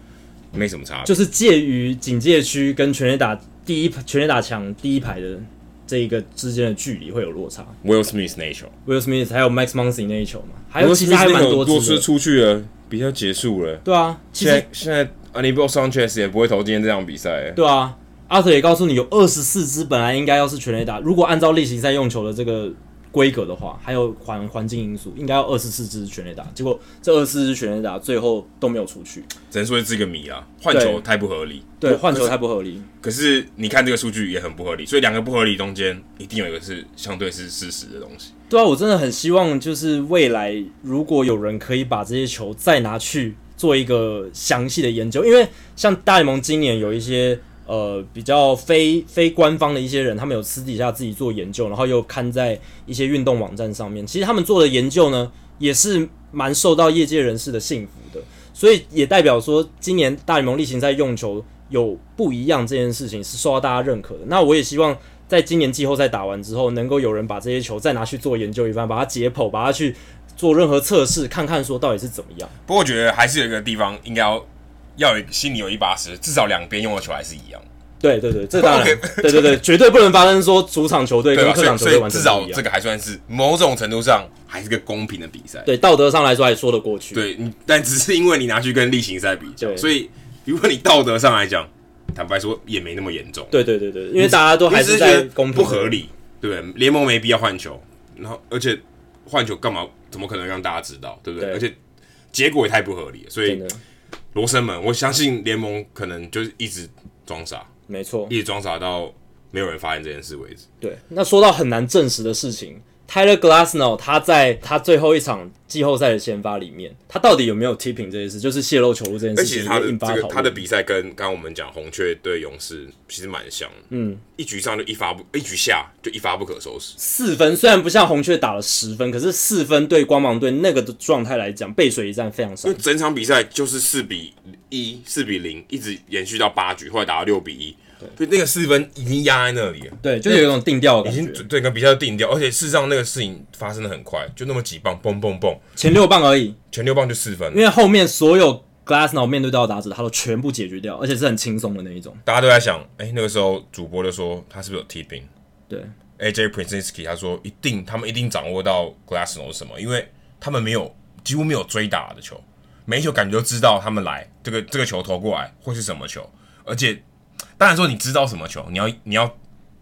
没什么差。就是介于警戒区跟全垒打第一全垒打墙第一排的。这一个之间的距离会有落差。Will Smith 那一球，Will Smith 还有 Max Muncy 那一球嘛？还有其实还蛮多次。多出去了，比赛结束了。对啊，现在现在 Anibal Sanchez 也不会投今天这场比赛。对啊，阿特也告诉你，有二十四支本来应该要是全垒打，如果按照例行赛用球的这个。规格的话，还有环环境因素，应该要二十四支全垒打，结果这二十四支全垒打最后都没有出去，只能说是一个谜啊，换球太不合理，对，换球太不合理。可是你看这个数据也很不合理，所以两个不合理中间一定有一个是相对是事实的东西。对啊，我真的很希望就是未来如果有人可以把这些球再拿去做一个详细的研究，因为像大联盟今年有一些。呃，比较非非官方的一些人，他们有私底下自己做研究，然后又看在一些运动网站上面。其实他们做的研究呢，也是蛮受到业界人士的信服的，所以也代表说，今年大联盟例行赛用球有不一样这件事情是受到大家认可的。那我也希望在今年季后赛打完之后，能够有人把这些球再拿去做研究一番，把它解剖，把它去做任何测试，看看说到底是怎么样。不过我觉得还是有一个地方应该要。要有心里有一把尺，至少两边用的球还是一样。对对对，这当然，对对对，绝对不能发生说主场球队跟客场球队。至少这个还算是某种程度上还是个公平的比赛。对，道德上来说还说得过去。对，但只是因为你拿去跟例行赛比较，所以如果你道德上来讲，坦白说也没那么严重。对对对对，因为大家都还是在公平，不合理，对不对？联盟没必要换球，然后而且换球干嘛？怎么可能让大家知道？对不对？而且结果也太不合理了，所以。罗生门，我相信联盟可能就是一直装傻，没错，一直装傻到没有人发现这件事为止。对，那说到很难证实的事情，Tyler Glasnow 他在他最后一场季后赛的先发里面，他到底有没有 tipping 这件事，就是泄露球路这件事情，而且他的引发这个他的比赛跟刚刚我们讲红雀对勇士其实蛮像的，嗯，一局上就一发不，一局下就一发不可收拾。四分虽然不像红雀打了十分，可是四分对光芒队那个的状态来讲，背水一战非常少。因为整场比赛就是四比一、四比零，一直延续到八局，后来打到六比一。所以那个四分已经压在那里了，对，就是有一种定调的感觉，已经对，跟比赛都定调，而且事实上那个事情发生的很快，就那么几棒，嘣嘣嘣，前六棒而已，前六棒就四分，因为后面所有 Glassnow 面对到的打者，他都全部解决掉，而且是很轻松的那一种。大家都在想，哎、欸，那个时候主播就说他是不是有 tipping？对，AJ Princeski 他说一定，他们一定掌握到 Glasnow 是什么，因为他们没有几乎没有追打的球，每一球感觉都知道他们来这个这个球投过来会是什么球，而且。当然说你知道什么球，你要你要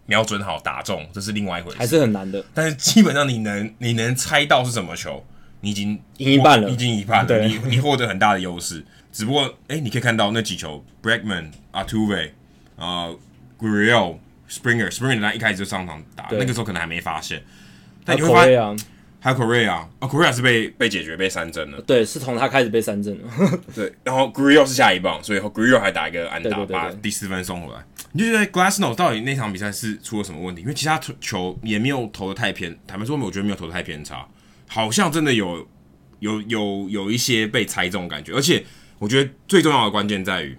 瞄准好打中，这是另外一回事，还是很难的。但是基本上你能你能猜到是什么球，你已经赢一半了，已经一半你你获得很大的优势。只不过哎、欸，你可以看到那几球，Bregman、Artuve 呃，Gurriel、Springer、Springer 他一开始就上场打，那个时候可能还没发现，但你会发现。还有 Correa 啊，Correa 是被被解决被三振了。对，是从他开始被三振了。对，然后 Gurriel 是下一棒，所以 Gurriel 还打一个安打，对对对对把第四分送回来。你就觉得 Glasnow 到底那场比赛是出了什么问题？因为其他球也没有投的太偏，坦白说，我觉得没有投的太偏差，好像真的有有有有一些被猜中的感觉。而且我觉得最重要的关键在于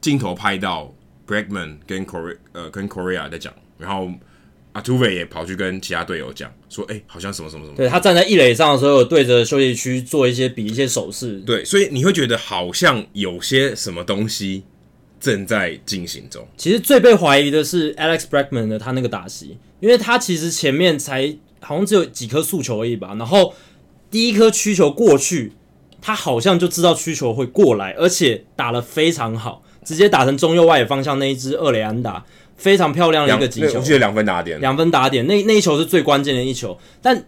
镜头拍到 Bregman 跟 Correa 呃跟 Correa 在讲，然后。阿图伟也跑去跟其他队友讲说：“哎、欸，好像什么什么什么。”对，他站在一垒上的时候，对着休息区做一些比一些手势。对，所以你会觉得好像有些什么东西正在进行中。其实最被怀疑的是 Alex Bregman 的他那个打席，因为他其实前面才好像只有几颗速球而已吧。然后第一颗曲球过去，他好像就知道曲球会过来，而且打得非常好，直接打成中右外野方向那一支二垒安打。非常漂亮的一个击球，我记得两分打点，两分打点，那那一球是最关键的一球。但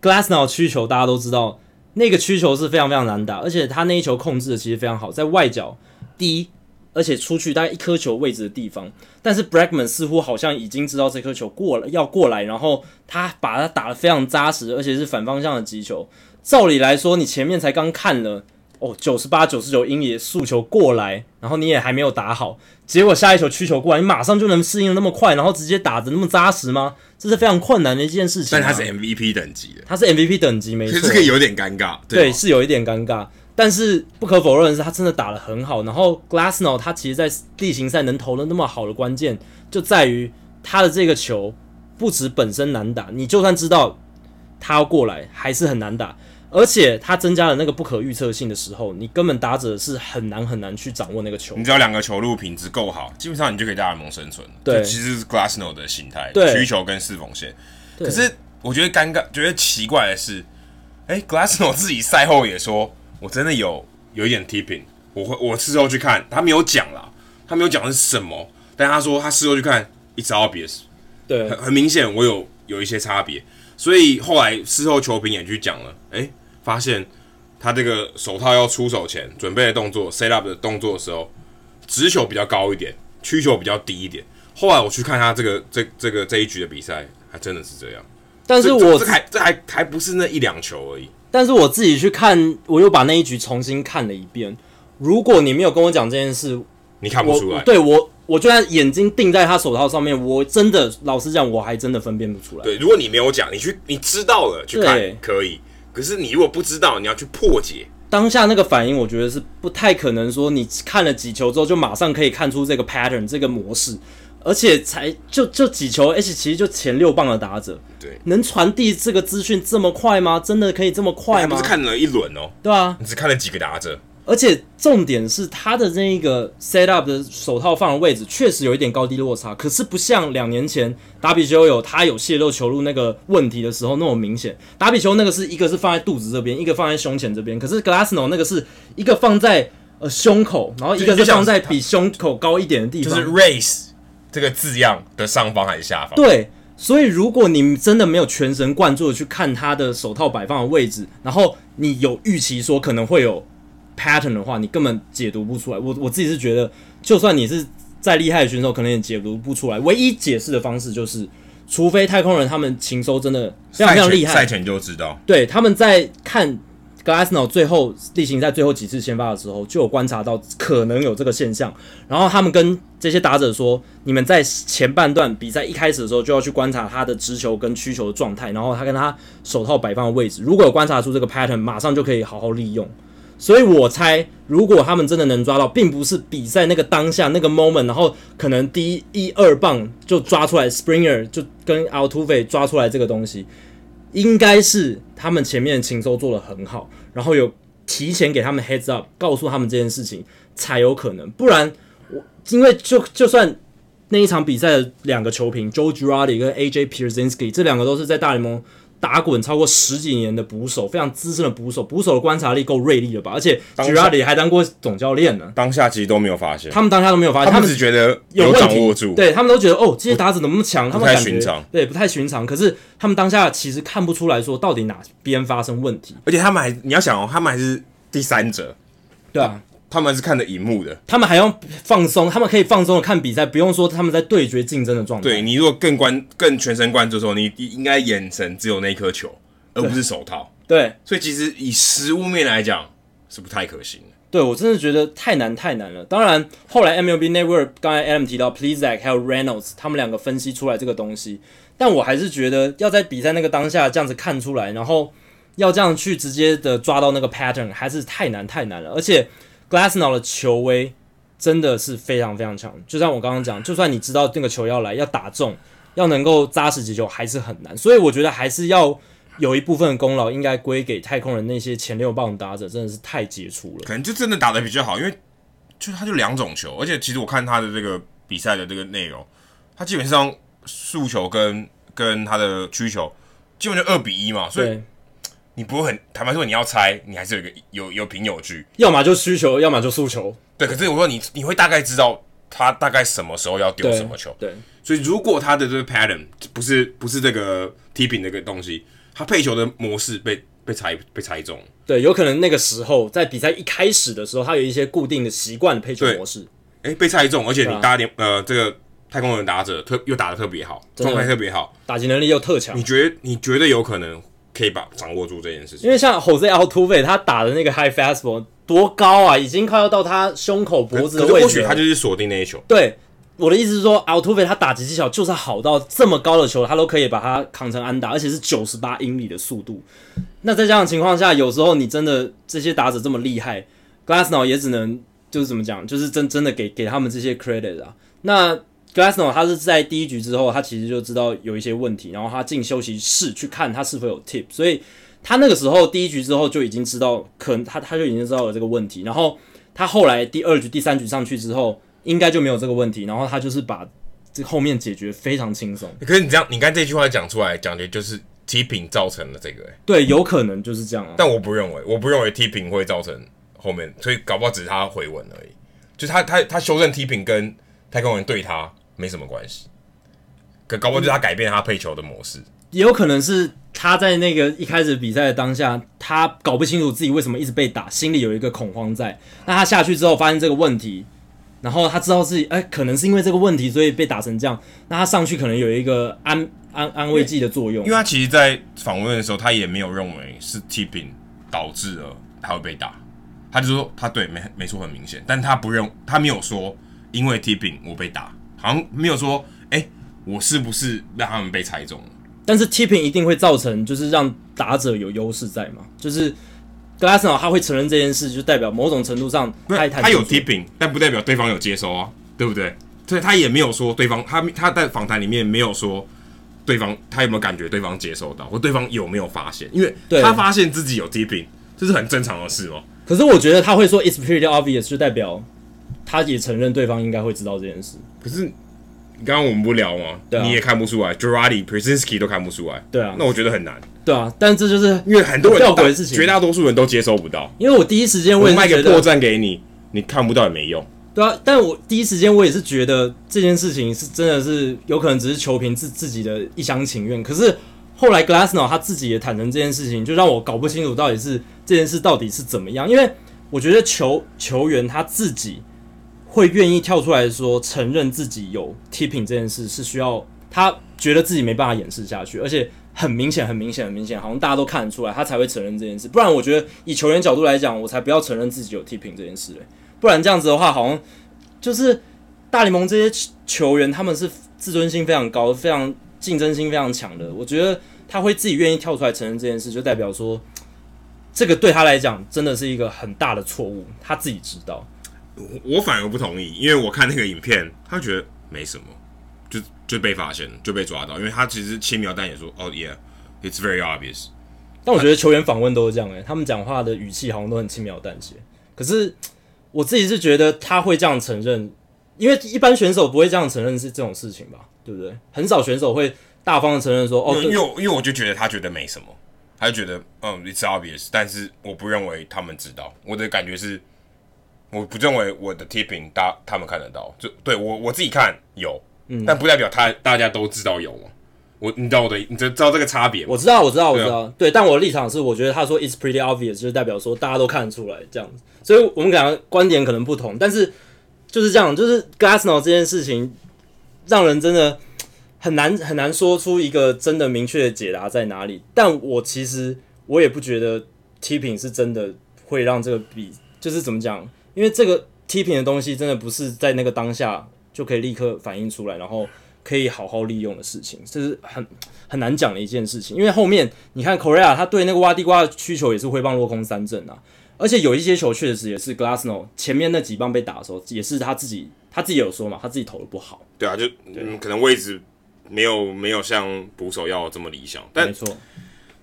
Glassnow 曲球大家都知道，那个曲球是非常非常难打，而且他那一球控制的其实非常好，在外角低，而且出去大概一颗球位置的地方。但是 Bregman 似乎好像已经知道这颗球过了要过来，然后他把它打得非常扎实，而且是反方向的击球。照理来说，你前面才刚看了。哦，九十八、九十九英里的速球过来，然后你也还没有打好，结果下一球曲球过来，你马上就能适应的那么快，然后直接打的那么扎实吗？这是非常困难的一件事情、啊。但他是 MVP 等级的，他是 MVP 等级，没错。这个有点尴尬，对，对，是有一点尴尬。但是不可否认的是，他真的打得很好。然后 Glassnow 他其实，在地形赛能投的那么好的关键，就在于他的这个球不止本身难打，你就算知道他要过来，还是很难打。而且它增加了那个不可预测性的时候，你根本打者是很难很难去掌握那个球。你只要两个球路品质够好，基本上你就可以在联盟生存。对，其实是 Glasnow 的心态，对，需求跟四缝线。可是我觉得尴尬，觉得奇怪的是，哎、欸、，Glasnow 自己赛后也说，我真的有有一点 tipping，我会我事后去看，他没有讲啦，他没有讲是什么，但他说他事后去看，it's obvious，对，很很明显我有有一些差别，所以后来事后球评也去讲了，哎、欸。发现他这个手套要出手前准备的动作，set up 的动作的时候，直球比较高一点，曲球比较低一点。后来我去看他这个这这个这一局的比赛，还真的是这样。但是我这，还这还还不是那一两球而已。但是我自己去看，我又把那一局重新看了一遍。如果你没有跟我讲这件事，你看不出来。对我，我就算眼睛定在他手套上面，我真的老实讲，我还真的分辨不出来。对，如果你没有讲，你去你知道了去看可以。可是你如果不知道，你要去破解当下那个反应，我觉得是不太可能说你看了几球之后就马上可以看出这个 pattern 这个模式，而且才就就几球，而且其实就前六棒的打者，对，能传递这个资讯这么快吗？真的可以这么快吗？不是看了一轮哦，对啊，你只看了几个打者。而且重点是他的那个 set up 的手套放的位置确实有一点高低落差，可是不像两年前达比修有他有泄露球路那个问题的时候那么明显。达比修那个是一个是放在肚子这边，一个放在胸前这边，可是 Glasnow 那个是一个放在呃胸口，然后一个是放在比胸口高一点的地方，就是 race 这个字样的上方还是下方？对，所以如果你真的没有全神贯注的去看他的手套摆放的位置，然后你有预期说可能会有。Pattern 的话，你根本解读不出来。我我自己是觉得，就算你是再厉害的选手，可能也解读不出来。唯一解释的方式就是除非太空人他们情收真的非常非常厉害，赛前就知道。对，他们在看 Glasnow 最后例行赛最后几次先发的时候，就有观察到可能有这个现象。然后他们跟这些打者说：“你们在前半段比赛一开始的时候，就要去观察他的直球跟曲球的状态，然后他跟他手套摆放的位置，如果有观察出这个 pattern，马上就可以好好利用。”所以我猜，如果他们真的能抓到，并不是比赛那个当下那个 moment，然后可能第一一二棒就抓出来，Springer 就跟 Altuve 抓出来这个东西，应该是他们前面的情搜做得很好，然后有提前给他们 heads up，告诉他们这件事情才有可能。不然，我因为就就算那一场比赛的两个球评，Joe Girardi 跟 AJ Pierzynski，这两个都是在大联盟。打滚超过十几年的捕手，非常资深的捕手，捕手的观察力够锐利了吧？而且 Girardi 还当过总教练呢。当下其实都没有发现，他们当下都没有发现，他们只觉得有掌握住，对他们都觉得哦，这些打者怎么那么强？他们不太寻常，对，不太寻常。可是他们当下其实看不出来说到底哪边发生问题，而且他们还你要想哦，他们还是第三者，对啊。他们是看着荧幕的，他们还要放松，他们可以放松的看比赛，不用说他们在对决竞争的状态。对，你如果更关更全神贯注的时候，你应该眼神只有那颗球，而不是手套。对，所以其实以实物面来讲是不太可行的。对，我真的觉得太难太难了。当然，后来 MLB Network 刚才 Adam 提到 Plesac 还有 Reynolds 他们两个分析出来这个东西，但我还是觉得要在比赛那个当下这样子看出来，然后要这样去直接的抓到那个 pattern，还是太难太难了，而且。Glasnow 的球威真的是非常非常强，就像我刚刚讲，就算你知道那个球要来，要打中，要能够扎实击球，还是很难。所以我觉得还是要有一部分功劳应该归给太空人那些前六棒打者，真的是太杰出了。可能就真的打的比较好，因为就他就两种球，而且其实我看他的这个比赛的这个内容，他基本上速球跟跟他的曲球基本就二比一嘛，所以。你不会很坦白说，你要猜，你还是有一个有有凭有据，要么就需求，要么就诉求。对，可是我说你你会大概知道他大概什么时候要丢什么球。对，所以如果他的这个 pattern 不是不是这个 tipping 那个东西，他配球的模式被被猜被猜中。对，有可能那个时候在比赛一开始的时候，他有一些固定的习惯配球模式。哎，被猜中，而且你搭点、啊、呃这个太空人打者特又打得特别好，状态特别好，打击能力又特强。你觉得你觉得有可能？可以把掌握住这件事情，因为像 Jose Altuve 他打的那个 high fastball 多高啊，已经快要到他胸口脖子的位置。或许他就是锁定那一球。对，我的意思是说，Altuve 他打击技巧就是好到这么高的球，他都可以把它扛成安打，而且是九十八英里的速度。那在这样的情况下，有时候你真的这些打者这么厉害，Glasnow 也只能就是怎么讲，就是真真的给给他们这些 credit 啊。那 Glasnow 他是在第一局之后，他其实就知道有一些问题，然后他进休息室去看他是否有 tip，所以他那个时候第一局之后就已经知道，可能他他就已经知道了这个问题，然后他后来第二局、第三局上去之后，应该就没有这个问题，然后他就是把这后面解决非常轻松。可是你这样，你刚这句话讲出来，讲的就是 tipping 造成了这个、欸，对，有可能就是这样啊。但我不认为，我不认为 tipping 会造成后面，所以搞不好只是他回稳而已，就他他他修正 tipping 跟太空人对他。没什么关系，可搞不好就是他改变他配球的模式，也有可能是他在那个一开始比赛的当下，他搞不清楚自己为什么一直被打，心里有一个恐慌在。那他下去之后发现这个问题，然后他知道自己哎、欸，可能是因为这个问题，所以被打成这样。那他上去可能有一个安安安慰剂的作用，因为他其实，在访问的时候，他也没有认为是 tipping 导致了他会被打，他就说他对没没错很明显，但他不认，他没有说因为 tipping 我被打。好像没有说，哎、欸，我是不是让他们被猜中了？但是 tipping 一定会造成，就是让打者有优势在嘛？就是 Glasnow 他会承认这件事，就代表某种程度上他他有 tipping，但不代表对方有接收啊，对不对？所以他也没有说对方，他他在访谈里面没有说对方他有没有感觉对方接收到，或对方有没有发现，因为他发现自己有 tipping，这是很正常的事哦。可是我觉得他会说 it's pretty obvious，就代表。他也承认对方应该会知道这件事，可是刚刚我们不聊吗？对啊，你也看不出来 g e r a r d i、Pierzynski 都看不出来。对啊，那我觉得很难。对啊，但这就是因为很多人吊诡的事情，绝大多数人都接收不到。因为我第一时间我也卖个破绽给你，你看不到也没用。对啊，但我第一时间我也是觉得这件事情是真的是有可能只是球评自自己的一厢情愿。可是后来 Glassnow 他自己也坦诚这件事情，就让我搞不清楚到底是这件事到底是怎么样。因为我觉得球球员他自己。会愿意跳出来说承认自己有 tipping 这件事是需要他觉得自己没办法掩饰下去，而且很明显、很明显、很明显，好像大家都看得出来，他才会承认这件事。不然，我觉得以球员角度来讲，我才不要承认自己有 tipping 这件事嘞。不然这样子的话，好像就是大联盟这些球员他们是自尊心非常高、非常竞争心非常强的。我觉得他会自己愿意跳出来承认这件事，就代表说这个对他来讲真的是一个很大的错误，他自己知道。我反而不同意，因为我看那个影片，他觉得没什么，就就被发现，就被抓到，因为他其实轻描淡写说：“哦、oh,，yeah，it's very obvious。”但我觉得球员访问都是这样诶、欸，他们讲话的语气好像都很轻描淡写。可是我自己是觉得他会这样承认，因为一般选手不会这样承认是这种事情吧？对不对？很少选手会大方的承认说：“哦，因为因为我就觉得他觉得没什么，他就觉得嗯，it's obvious。”但是我不认为他们知道，我的感觉是。我不认为我的 tipping 大他们看得到，就对我我自己看有，嗯，但不代表他大家都知道有嘛。我你知道我的，你知道这个差别吗？我知道，我知道，我知道。对，但我的立场是，我觉得他说 it's pretty obvious，就是代表说大家都看得出来这样子。所以我们两个观点可能不同，但是就是这样，就是 Glasnow 这件事情让人真的很难 很难说出一个真的明确的解答在哪里。但我其实我也不觉得 tipping 是真的会让这个比，就是怎么讲？因为这个 tipping 的东西真的不是在那个当下就可以立刻反映出来，然后可以好好利用的事情，这是很很难讲的一件事情。因为后面你看 Correa 他对那个挖地瓜的需求也是挥棒落空三振啊，而且有一些球确实也是 Glasnow 前面那几棒被打的时候，也是他自己他自己有说嘛，他自己投的不好。对啊，就嗯，可能位置没有没有像捕手要这么理想，但没错。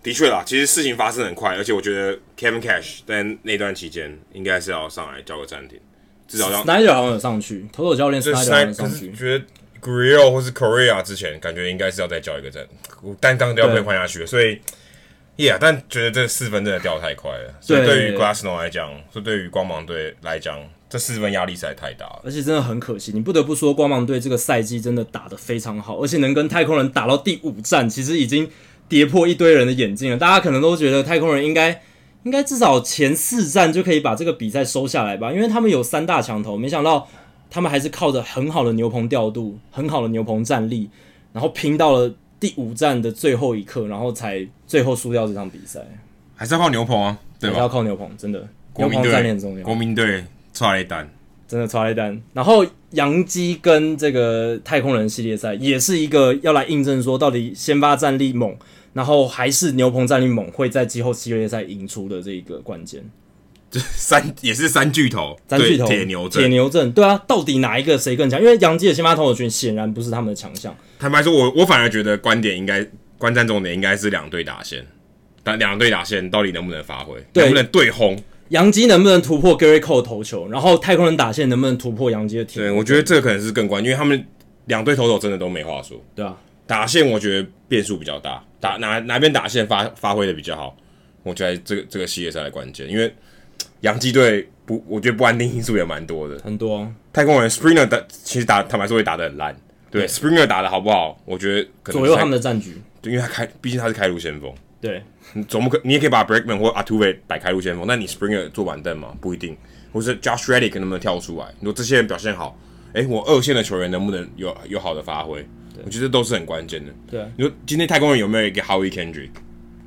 的确啦，其实事情发生很快，而且我觉得 Kevin Cash 在那段期间应该是要上来叫个暂停，至少让 Snyder 好像有上去，投手教练 Snyder 上去。觉得 Gurriel 或是 Correa 之前感觉应该是要再叫一个暂，但当都要被换下去了，所以，Yeah，但觉得这四分真的掉太快了。所以对于 Glasnow 来讲，说对于光芒队来讲，这四分压力实在太大了，而且真的很可惜。你不得不说，光芒队这个赛季真的打得非常好，而且能跟太空人打到第五战，其实已经。跌破一堆人的眼镜了，大家可能都觉得太空人应该应该至少前四战就可以把这个比赛收下来吧，因为他们有三大强头，没想到他们还是靠着很好的牛棚调度、很好的牛棚战力，然后拼到了第五战的最后一刻，然后才最后输掉这场比赛。还是要靠牛棚啊，对吧？还是要靠牛棚，真的。牛棚战力很重要。国民队差了一单，真的差了一单。然后洋基跟这个太空人系列赛也是一个要来印证说，到底先发战力猛。然后还是牛棚战力猛，会在季后系列赛赢出的这一个关键。这三也是三巨头，三巨头铁牛阵，铁牛阵，对啊，到底哪一个谁更强？因为洋基的先发投手群显然不是他们的强项。坦白说，我我反而觉得观点应该观战重点应该是两队打线，但两队打线到底能不能发挥，能不能对轰？洋基能不能突破 Gerrit Cole 投球？然后太空人打线能不能突破洋基的铁？对，我觉得这个可能是更关键，因为他们两队投手真的都没话说。对啊，打线我觉得变数比较大。打哪哪边打线发发挥的比较好？我觉得这个这个系列赛的关键，因为洋基队不，我觉得不安定因素也蛮多的，很多。太空人 Springer 的其实打坦白说会打得很烂，对，对 Springer 打的好不好？我觉得左右他们的战局，对，因为他开，毕竟他是开路先锋，对，你总不可，你也可以把 Bregman 或 Altuve 摆开路先锋，那你 Springer 坐板凳嘛？不一定，或是 Josh Reddick 能不能跳出来？如果这些人表现好，哎、欸，我二线的球员能不能有有好的发挥？我觉得都是很关键的。对，你说今天太空人有没有一个 Howie Kendrick，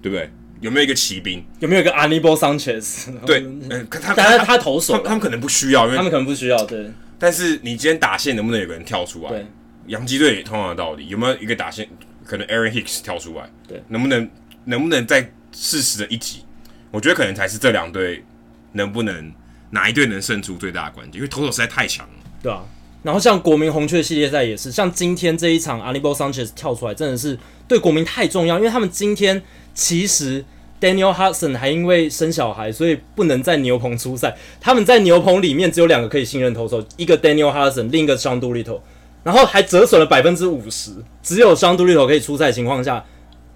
对不对？有没有一个骑兵？有没有一个 Anibal Sanchez？对，嗯，他但是他投手他，他们可能不需要，因为他们可能不需要。对，但是你今天打线能不能有个人跳出来？对，洋基队同样的道理，有没有一个打线可能 Aaron Hicks 跳出来？对，能不能能不能再适时的一击？我觉得可能才是这两队能不能哪一队能胜出最大的关键，因为投手实在太强了。对啊。然后像国民红雀系列赛也是，像今天这一场，Anibal Sanchez 跳出来真的是对国民太重要，因为他们今天其实 Daniel Hudson 还因为生小孩，所以不能在牛棚出赛。他们在牛棚里面只有两个可以信任投手，一个 Daniel Hudson，另一个 Sean Doolittle，然后还折损了百分之五十，只有 Sean Doolittle 可以出赛的情况下，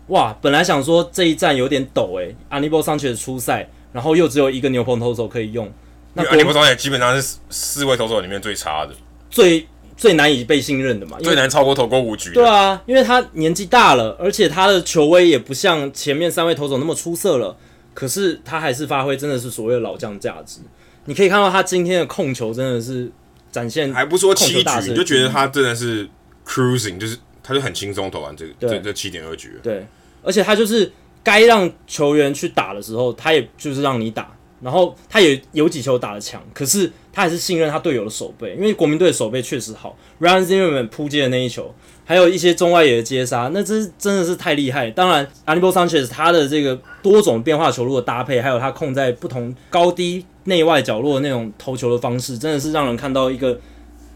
哇，本来想说这一战有点陡诶，Anibal Sanchez 出赛，然后又只有一个牛棚投手可以用，那 Anibal 基本上是四位投手里面最差的。最最难以被信任的嘛，最难超过投过五局。对啊，因为他年纪大了，而且他的球威也不像前面三位投手那么出色了。可是他还是发挥真的是所谓的老将价值。你可以看到他今天的控球真的是展现，还不说七局，你就觉得他真的是 cruising，就是他就很轻松投完这个这这七点二局。对，而且他就是该让球员去打的时候，他也就是让你打，然后他也有几球打的强，可是他还是信任他队友的守备，因为国民队的守备确实好。Ryan Zimmerman 扑接的那一球，还有一些中外野的接杀，那真真的是太厉害。当然，Anibal Sanchez 他的这个多种变化球路的搭配，还有他控在不同高低内外角落的那种投球的方式，真的是让人看到一个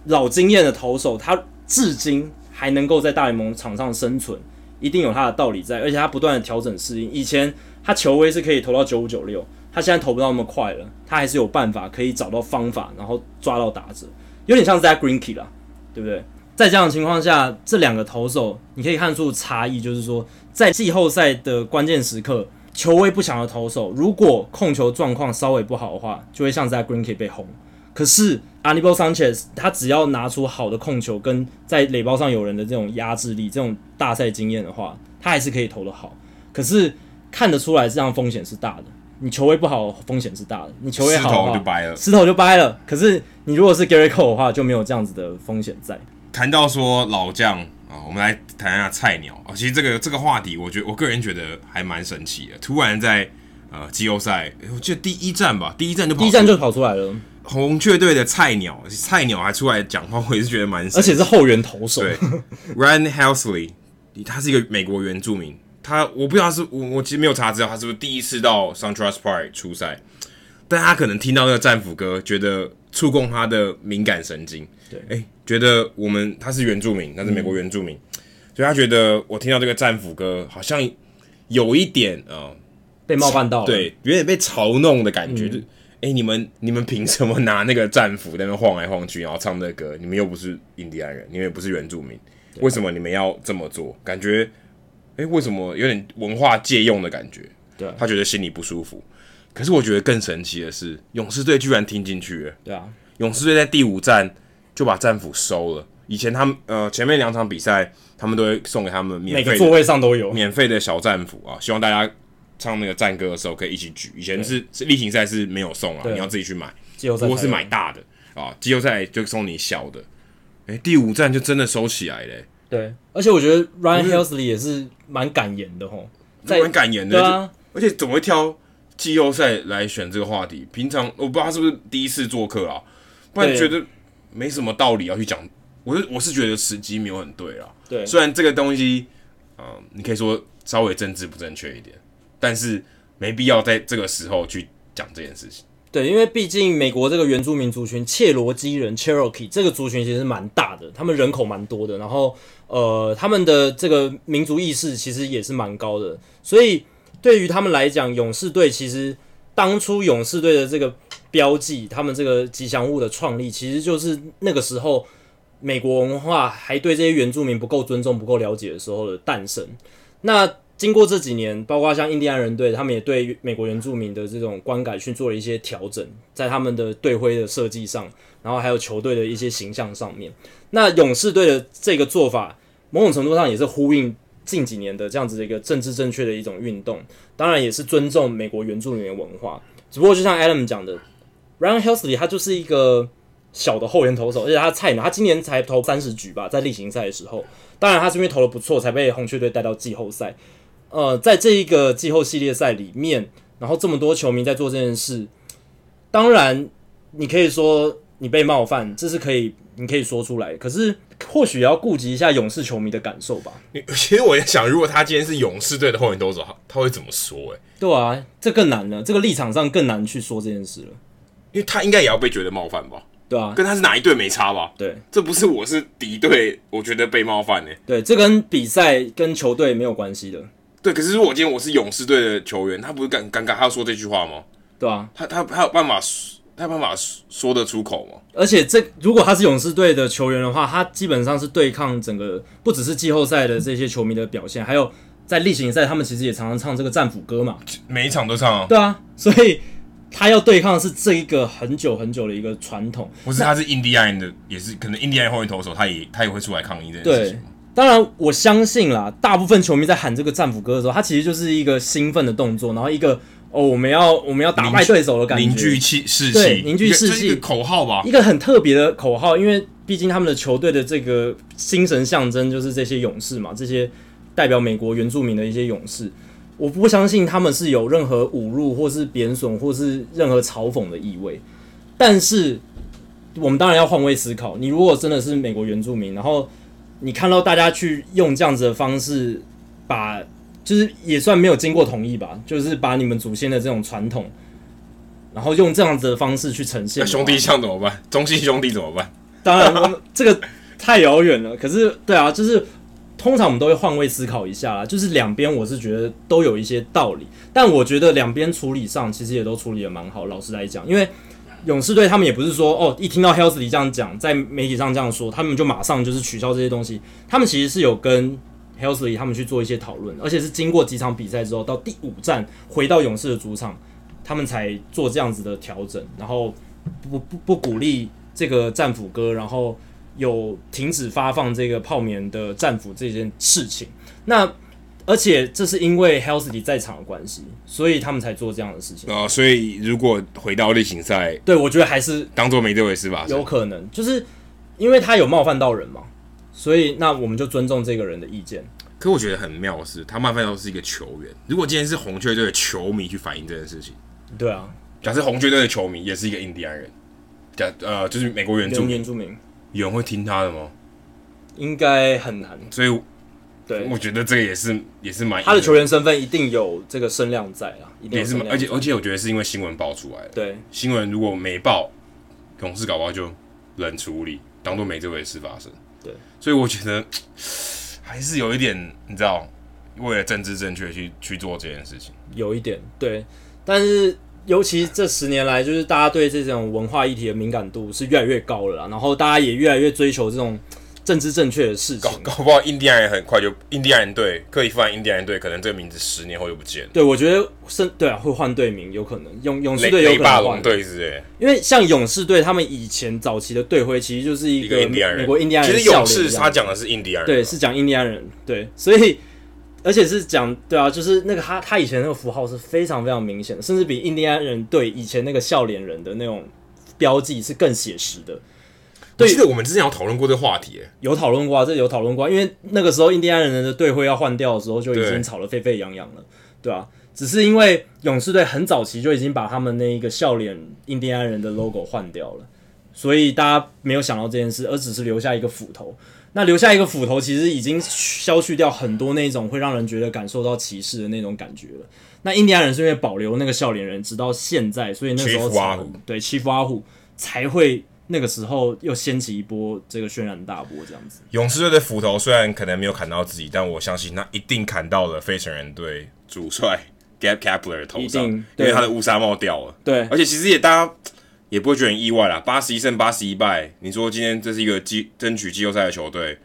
老经验的投手，他至今还能够在大联盟场上生存，一定有他的道理在，而且他不断的调整适应。以前他球威是可以投到九五九六，他现在投不到那么快了，他还是有办法可以找到方法，然后抓到打者，有点像 Zack Greinke 啦，对不对？在这样的情况下，这两个投手你可以看出差异，就是说，在季后赛的关键时刻，球威不强的投手，如果控球状况稍微不好的话，就会像在 Greinke 被轰。可是 Anibal Sanchez 他只要拿出好的控球跟在垒包上有人的这种压制力、这种大赛经验的话，他还是可以投得好。可是看得出来，这样风险是大的。你球威不好，风险是大的；你球威好的话，石头就掰了。石头就掰了。可是你如果是 Gerrit Cole 的话，就没有这样子的风险在。谈到说老将啊，我们来谈一下菜鸟啊。其实这个这个话题，我觉得我个人觉得还蛮神奇的。突然在呃季后赛，我记得第一站吧，第一站就跑第一站就跑出来了。红雀队的菜鸟，菜鸟还出来讲话，我也是觉得蛮。而且是后援投手。对，Ryan Helsley，他是一个美国原住民。他我不知道是我我其实没有查资料，他是不是第一次到 SunTrust Park 出赛？但他可能听到那个战斧歌，觉得触动他的敏感神经。对，哎、欸，觉得我们他是原住民，他是美国原住民，嗯、所以他觉得我听到这个战斧歌，好像有一点啊、呃、被冒犯到了，对，有点被嘲弄的感觉。嗯、就哎、欸，你们你们凭什么拿那个战斧在那边晃来晃去，然后唱那个歌？你们又不是印第安人，你们也不是原住民，为什么你们要这么做？感觉哎、欸，为什么有点文化借用的感觉？对，他觉得心里不舒服。可是我觉得更神奇的是，勇士队居然听进去了。对啊，勇士队在第五站。就把战斧收了。以前他们呃前面两场比赛，他们都会送给他们免费，每个座位上都有免费的小战斧啊。希望大家唱那个战歌的时候可以一起举。以前是是例行赛是没有送啊，你要自己去买。不过是买大的啊，季后赛就送你小的。哎、欸，第五站就真的收起来了、欸。对，而且我觉得 Ryan Helsley 也是蛮敢言的吼，蛮敢言的。啊，而且怎么会挑季后赛来选这个话题？平常我不知道他是不是第一次做客啊，不然觉得。没什么道理要去讲，我是我是觉得时机没有很对啊。对，虽然这个东西，嗯、呃，你可以说稍微政治不正确一点，但是没必要在这个时候去讲这件事情。对，因为毕竟美国这个原住民族群切罗基人 （Cherokee） 这个族群其实蛮大的，他们人口蛮多的，然后呃，他们的这个民族意识其实也是蛮高的，所以对于他们来讲，勇士队其实当初勇士队的这个。标记他们这个吉祥物的创立，其实就是那个时候美国文化还对这些原住民不够尊重、不够了解的时候的诞生。那经过这几年，包括像印第安人队，他们也对美国原住民的这种观感去做了一些调整，在他们的队徽的设计上，然后还有球队的一些形象上面。那勇士队的这个做法，某种程度上也是呼应近几年的这样子的一个政治正确的一种运动，当然也是尊重美国原住民的文化。只不过就像 Adam 讲的。Ryan Helsley 他就是一个小的后援投手，而且他菜鸟，他今年才投三十局吧，在例行赛的时候，当然他是因为投的不错，才被红雀队带到季后赛。呃，在这一个季后系列赛里面，然后这么多球迷在做这件事，当然你可以说你被冒犯，这是可以，你可以说出来。可是或许也要顾及一下勇士球迷的感受吧。其实我也想，如果他今天是勇士队的后援投手，他会怎么说？哎，对啊，这更难了，这个立场上更难去说这件事了。因为他应该也要被觉得冒犯吧？对啊，跟他是哪一队没差吧？对，这不是我是敌对，我觉得被冒犯呢、欸。对，这跟比赛跟球队没有关系的。对，可是如果今天我是勇士队的球员，他不是尴尴尬，他要说这句话吗？对啊，他他他有办法，他有办法说得出口吗？而且这如果他是勇士队的球员的话，他基本上是对抗整个不只是季后赛的这些球迷的表现，还有在例行赛，他们其实也常常唱这个战斧歌嘛，每一场都唱啊。对啊，所以。他要对抗的是这一个很久很久的一个传统，不是他是印第安人的，也是可能印第安人后援投手，他也他也会出来抗议这件事情。对，当然我相信啦，大部分球迷在喊这个战斧歌的时候，他其实就是一个兴奋的动作，然后一个哦，我们要我们要打败对手的感觉，凝聚气士气，对，凝聚士气，一个口号吧，一个很特别的口号，因为毕毕竟他们的球队的这个精神象征就是这些勇士嘛，这些代表美国原住民的一些勇士。我不相信他们是有任何侮辱或是贬损或是任何嘲讽的意味。但是我们当然要换位思考，你如果真的是美国原住民，然后你看到大家去用这样子的方式把，就是也算没有经过同意吧，就是把你们祖先的这种传统。然后用这样子的方式去呈现，那兄弟像怎么办？中信兄弟怎么办？当然，这个太遥远了。可是，对啊，就是通常我们都会换位思考一下啦。就是两边，我是觉得都有一些道理，但我觉得两边处理上其实也都处理的蛮好。老实来讲，因为勇士队他们也不是说哦，一听到 Healthy 这样讲，在媒体上这样说，他们就马上就是取消这些东西。他们其实是有跟 Helsley 他们去做一些讨论，而且是经过几场比赛之后，到第五站回到勇士的主场。他们才做这样子的调整，然后不不不鼓励这个战斧哥，然后有停止发放这个泡棉的战斧这件事情。那而且这是因为 Helsley 在场的关系，所以他们才做这样的事情。啊、呃，所以如果回到例行赛，对，我觉得还是当做没这回事吧。有可能就是因为他有冒犯到人嘛，所以那我们就尊重这个人的意见。可我觉得很妙的是，他慢慢都是一个球员。如果今天是红雀队的球迷去反映这件事情。对啊，假设红雀队的球迷也是一个印第安人，假呃就是美国原住民，原住民，有人会听他的吗？应该很难。所以，对，我觉得这个也是也是蛮他的球员身份一定有这个声量在啊，一定也是，而且而且我觉得是因为新闻爆出来了。对，新闻如果没爆，勇士搞不好就冷处理，当做没这回事发生。对，所以我觉得 还是有一点，你知道，为了政治正确去去做这件事情，有一点对。但是，尤其这十年来，就是大家对这种文化议题的敏感度是越来越高了啦，然后大家也越来越追求这种政治正确的事情。搞搞不好，印第安人很快就印第安人队，克利夫兰印第安人队，可能这个名字十年后就不见了。对，我觉得是，对啊，会换队名，有可能勇勇士队有可能换。雷霸龙队是诶，因为像勇士队，他们以前早期的队徽其实就是一个美国印第安人。其实勇士他讲的是印第安人，对，是讲印第安人，对，所以。而且是讲对啊，就是那个他他以前那个符号是非常非常明显的，甚至比印第安人队以前那个笑脸人的那种标记是更写实的。对，我记得我们之前有讨论过这个话题，有讨论过啊，这有讨论过，因为那个时候印第安人的队徽要换掉的时候就已经吵得沸沸扬扬了，对啊，只是因为勇士队很早期就已经把他们那一个笑脸印第安人的 logo 换掉了，所以大家没有想到这件事，而只是留下一个斧头。那留下一个斧头，其实已经消去掉很多那种会让人觉得感受到歧视的那种感觉了。那印第安人是因为保留那个笑脸人，直到现在，所以那时候才对欺负阿虎才会那个时候又掀起一波这个轩然大波这样子。勇士队的斧头虽然可能没有砍到自己，但我相信那一定砍到了费城人队主帅 Gabe Kapler 的头上，因为他的乌纱帽掉了。对，而且其实也大家。也不会觉得很意外啦，八十一胜八十一败。你说今天这是一个季争取季后赛的球队，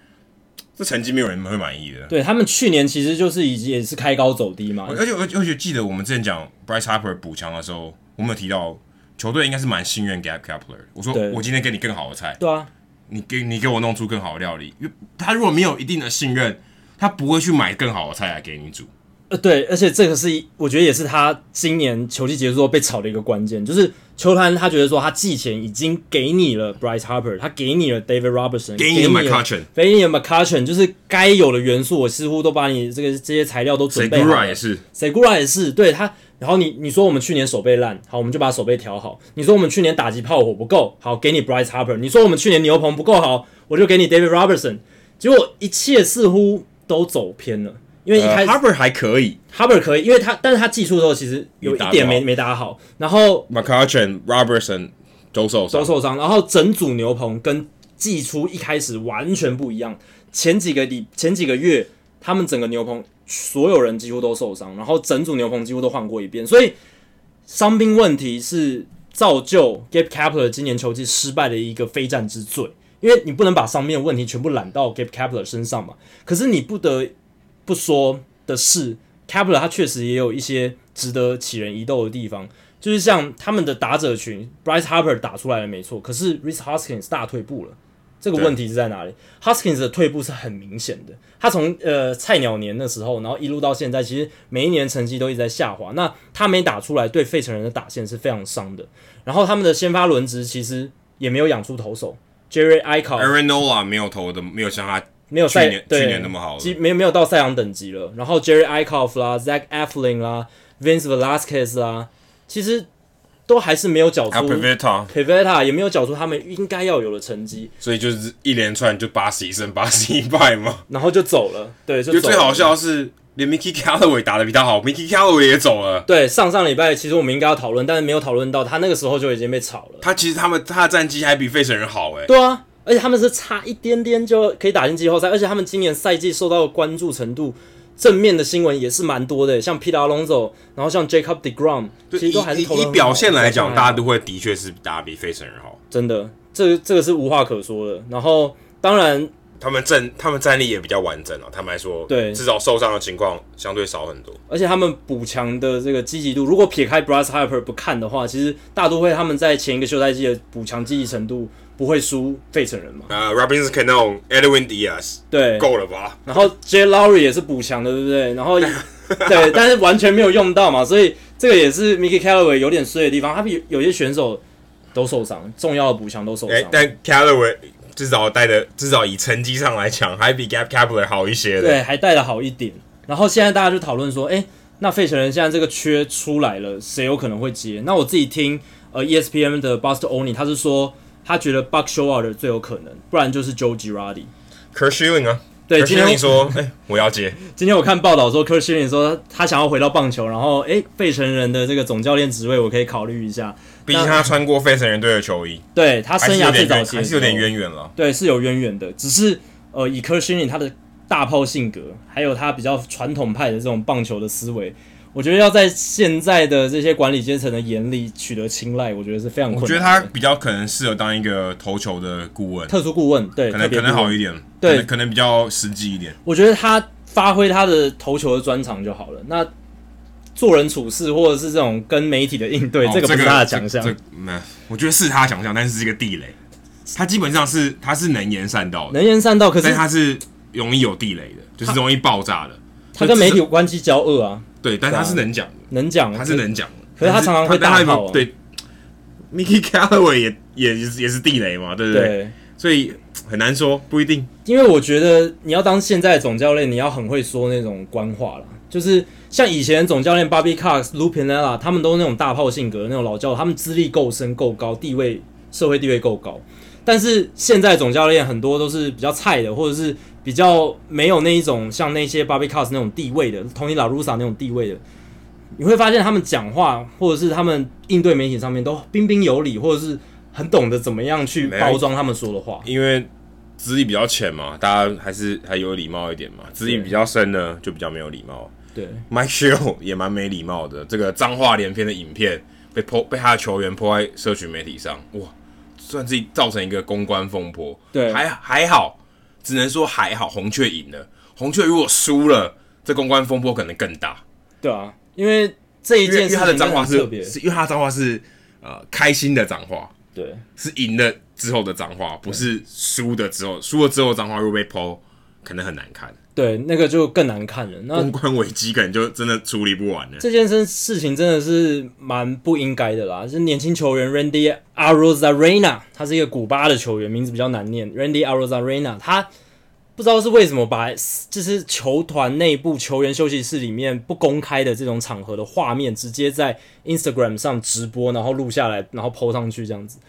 这成绩没有人会满意的。对，他们去年其实就是已经也是开高走低嘛。而且而且而且记得我们之前讲 Bryce Harper 补强的时候，我们有提到球队应该是蛮信任 Gabe Kapler。我说我今天给你更好的菜，对啊，你给你给我弄出更好的料理。因为他如果没有一定的信任，他不会去买更好的菜来给你煮。呃，对，而且这个是我觉得也是他今年球季结束后被炒的一个关键，就是。球团他觉得说，他季前已经给你了 Bryce Harper，他给你了 David Robertson，给你了 McCutchen，给你了 McCutchen，就是该有的元素，我似乎都把你这个这些材料都准备好了。Segura 也是，Segura 也是，对他。然后你你说我们去年手背烂，好，我们就把手背调好。你说我们去年打击炮火不够，好，给你 Bryce Harper。你说我们去年牛棚不够好，我就给你 David Robertson。结果一切似乎都走偏了。因为一开始、uh, Harper 还可以，Harper 可以，因为他，但是他技术的时候其实有一点没没打好，然后 McCutchen、Robertson 都受伤，都受伤，然后整组牛棚跟季初一开始完全不一样。前几个礼前几个月，他们整个牛棚所有人几乎都受伤，然后整组牛棚几乎都换过一遍，所以伤兵问题是造就 Gabe Kapler 今年球季失败的一个非战之罪，因为你不能把伤病的问题全部揽到 Gabe Kapler 身上嘛，可是你不得。不说的是，Kapler 他确实也有一些值得杞人疑窦的地方，就是像他们的打者群，Bryce Harper 打出来了没错，可是 Rhys Hoskins 大退步了，这个问题是在哪里？Huskins 的退步是很明显的，他从呃菜鸟年的时候，然后一路到现在，其实每一年成绩都一直在下滑。那他没打出来，对费城人的打线是非常伤的。然后他们的先发轮值其实也没有养出投手，Jerry Eickhoff Aaron Nola 没有投的，没有像他没有赛去年去年那么好了，没没有到赛扬等级了。然后 Jerry Eickhoff 啦，Zach Eflin 啦，Vince Velasquez 啦，其实都还是没有缴出 Pivetta 也没有缴出他们应该要有的成绩，所以就是一连串就八十一胜八十一败嘛，然后就走了。对，就最好笑的是。连 Mickey Callaway 打的比他好，Mickey Callaway 也走了。对，上上礼拜其实我们应该要讨论，但是没有讨论到，他那个时候就已经被炒了。他其实他们他的战绩还比费城人好诶。对啊，而且他们是差一点点就可以打进季后赛，而且他们今年赛季受到的关注程度，正面的新闻也是蛮多的，像 Pete Alonso，然后像 Jacob Degrom，其实都还是投以表现来讲，大家都会的确是打比费城人好。真的，这、这个是无话可说的。然后当然。他们战他们战力也比较完整哦，坦白说，对，至少受伤的情况相对少很多。而且他们补强的这个积极度，如果撇开 Brass Harper 不看的话，其实大都会他们在前一个休赛季的补强积极程度不会输费城人嘛。呃、uh,，Robinson Cano、Edwin Diaz，对，够了吧？然后 Jay Lowry 也是补强的，对不对？然后 对，但是完全没有用到嘛，所以这个也是 Mickey Callaway 有点衰的地方。他比有些选手都受伤，重要的补强都受伤、欸。但 Callaway 至少带的，至少以成绩上来讲，还比 Gabe Kapler 好一些的。对，还带的好一点。然后现在大家就讨论说，哎、欸，那费城人现在这个缺出来了，谁有可能会接？那我自己听呃 ESPN 的 Buster Olney，他是说他觉得 Buck Showalter 最有可能，不然就是 Joe Girardi。Schilling 啊，对，今天你说，哎、欸，我要接。今天我看报道说 Schilling 说他想要回到棒球，然后哎，费城人的这个总教练职位，我可以考虑一下。毕竟他穿过费城人队的球衣，对他生涯最早期还是有点渊源了。对，是有渊源的。只是呃，以 Schilling 他的大炮性格，还有他比较传统派的这种棒球的思维，我觉得要在现在的这些管理阶层的眼里取得青睐，我觉得是非常困难。我觉得他比较可能适合当一个投球的顾问，特殊顾问，对，可能可能好一点，对，可能，比较实际一点。我觉得他发挥他的投球的专长就好了。那做人处事，或者是这种跟媒体的应对，哦、这个不是他的强项。没、这个，我觉得是他强项，但是是一个地雷。他基本上是他是能言善道的，能言善道，可是他是容易有地雷的，就是容易爆炸的。他跟媒体关系交恶啊。对，但他是能讲的，能讲，他是能讲的。可是他常常会大炮、啊。对，Mickey Callaway 也也也是地雷嘛，对不对？对，所以很难说，不一定。因为我觉得你要当现在的总教练，你要很会说那种官话了。就是像以前总教练 Bobby Cox、Lou Piniella，他们都是那种大炮性格那种老教，他们资历够深、够高，地位社会地位够高。但是现在总教练很多都是比较菜的，或者是比较没有那一种像那些 Bobby Cos 那种地位的，Tony La Russa 那种地位的。你会发现他们讲话或者是他们应对媒体上面都彬彬有礼，或者是很懂得怎么样去包装他们说的话。因为资历比较浅嘛，大家还是还有礼貌一点嘛。资历比较深呢，就比较没有礼貌。对，Mike Shildt 也蛮没礼貌的。这个脏话连篇的影片被泼被他的球员泼在社群媒体上，哇，算是造成一个公关风波。对，还还好，只能说还好。红雀赢了，红雀如果输了，这公关风波可能更大。对啊，因为这一件事他的脏话是是因为他的脏话是呃开心的脏话，对，是赢了之后的脏话，不是输的之后，输了之后脏话又被泼，可能很难看。对，那个就更难看了。那公关危机可能就真的处理不完了。这件事事情真的是蛮不应该的啦。就是年轻球员 Randy Arozarena，他是一个古巴的球员，名字比较难念。Randy Arozarena，他不知道是为什么把就是球团内部球员休息室里面不公开的这种场合的画面，直接在 Instagram 上直播，然后录下来，然后 po 上去这样子，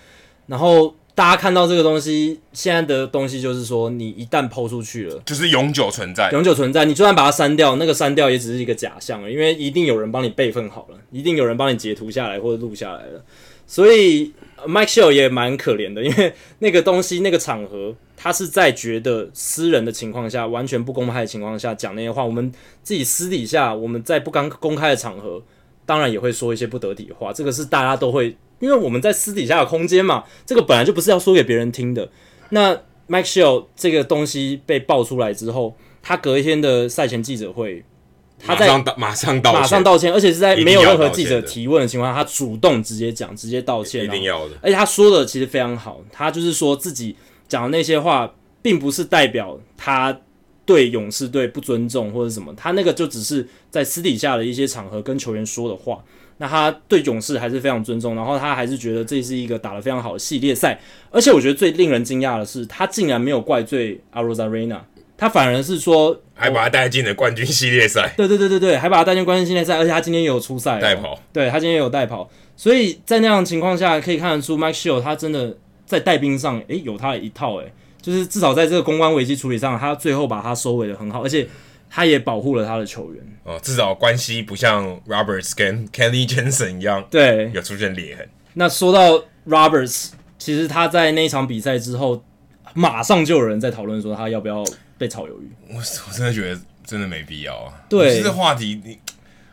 然后。大家看到这个东西，现在的东西就是说，你一旦抛出去了，就是永久存在，永久存在。你就算把它删掉，那个删掉也只是一个假象了，因为一定有人帮你备份好了，一定有人帮你截图下来或者录下来了。所以 Mike Shildt 也蛮可怜的，因为那个东西那个场合，他是在觉得私人的情况下，完全不公开的情况下讲那些话。我们自己私底下，我们在不刚公开的场合，当然也会说一些不得体的话，这个是大家都会。因为我们在私底下的空间嘛，这个本来就不是要说给别人听的。那 Mike Shildt 这个东西被爆出来之后，他隔一天的赛前记者会，他在马上道马上道歉，而且是在没有任何记者提问的情况下，他主动直接讲，直接道歉，一定要的。而且他说的其实非常好，他就是说自己讲的那些话，并不是代表他对勇士队不尊重或者什么，他那个就只是在私底下的一些场合跟球员说的话。那他对勇士还是非常尊重，然后他还是觉得这是一个打得非常好的系列赛。而且我觉得最令人惊讶的是，他竟然没有怪罪 Arozarena，他反而是说还把他带进了冠军系列赛。对对对对对，还把他带进冠军系列赛，而且他今天也有出赛带跑。对，他今天也有带跑，所以在那样的情况下，可以看得出 Mike Shea 他真的在带兵上，诶，有他的一套，诶，就是至少在这个公关危机处理上，他最后把他收尾的很好，而且。他也保护了他的球员哦，至少关系不像 Roberts 跟 Kenley Jansen 一样，对，有出现裂痕。那说到 Roberts，其实他在那一场比赛之后，马上就有人在讨论说他要不要被炒鱿鱼。我我真的觉得真的没必要啊。对，这个话题你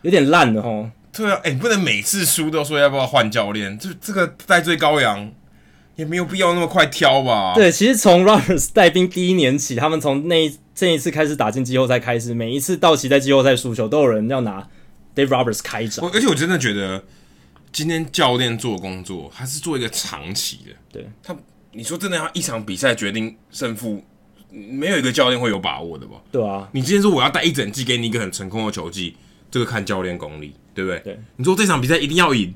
有点烂的哦。对啊，哎、欸，你不能每次输都说要不要换教练，这这个戴罪羔羊也没有必要那么快挑吧？对，其实从 Roberts 带兵第一年起，他们从那一。这一次开始打进季后赛开始，每一次道奇在季后赛输球，都有人要拿 Dave Roberts 开闸。而且我真的觉得，今天教练做工作，他是做一个长期的。对他，你说真的要一场比赛决定胜负，没有一个教练会有把握的吧？对啊。你之前说我要带一整季，给你一个很成功的球技，这个看教练功力，对不对？对。你说这场比赛一定要赢，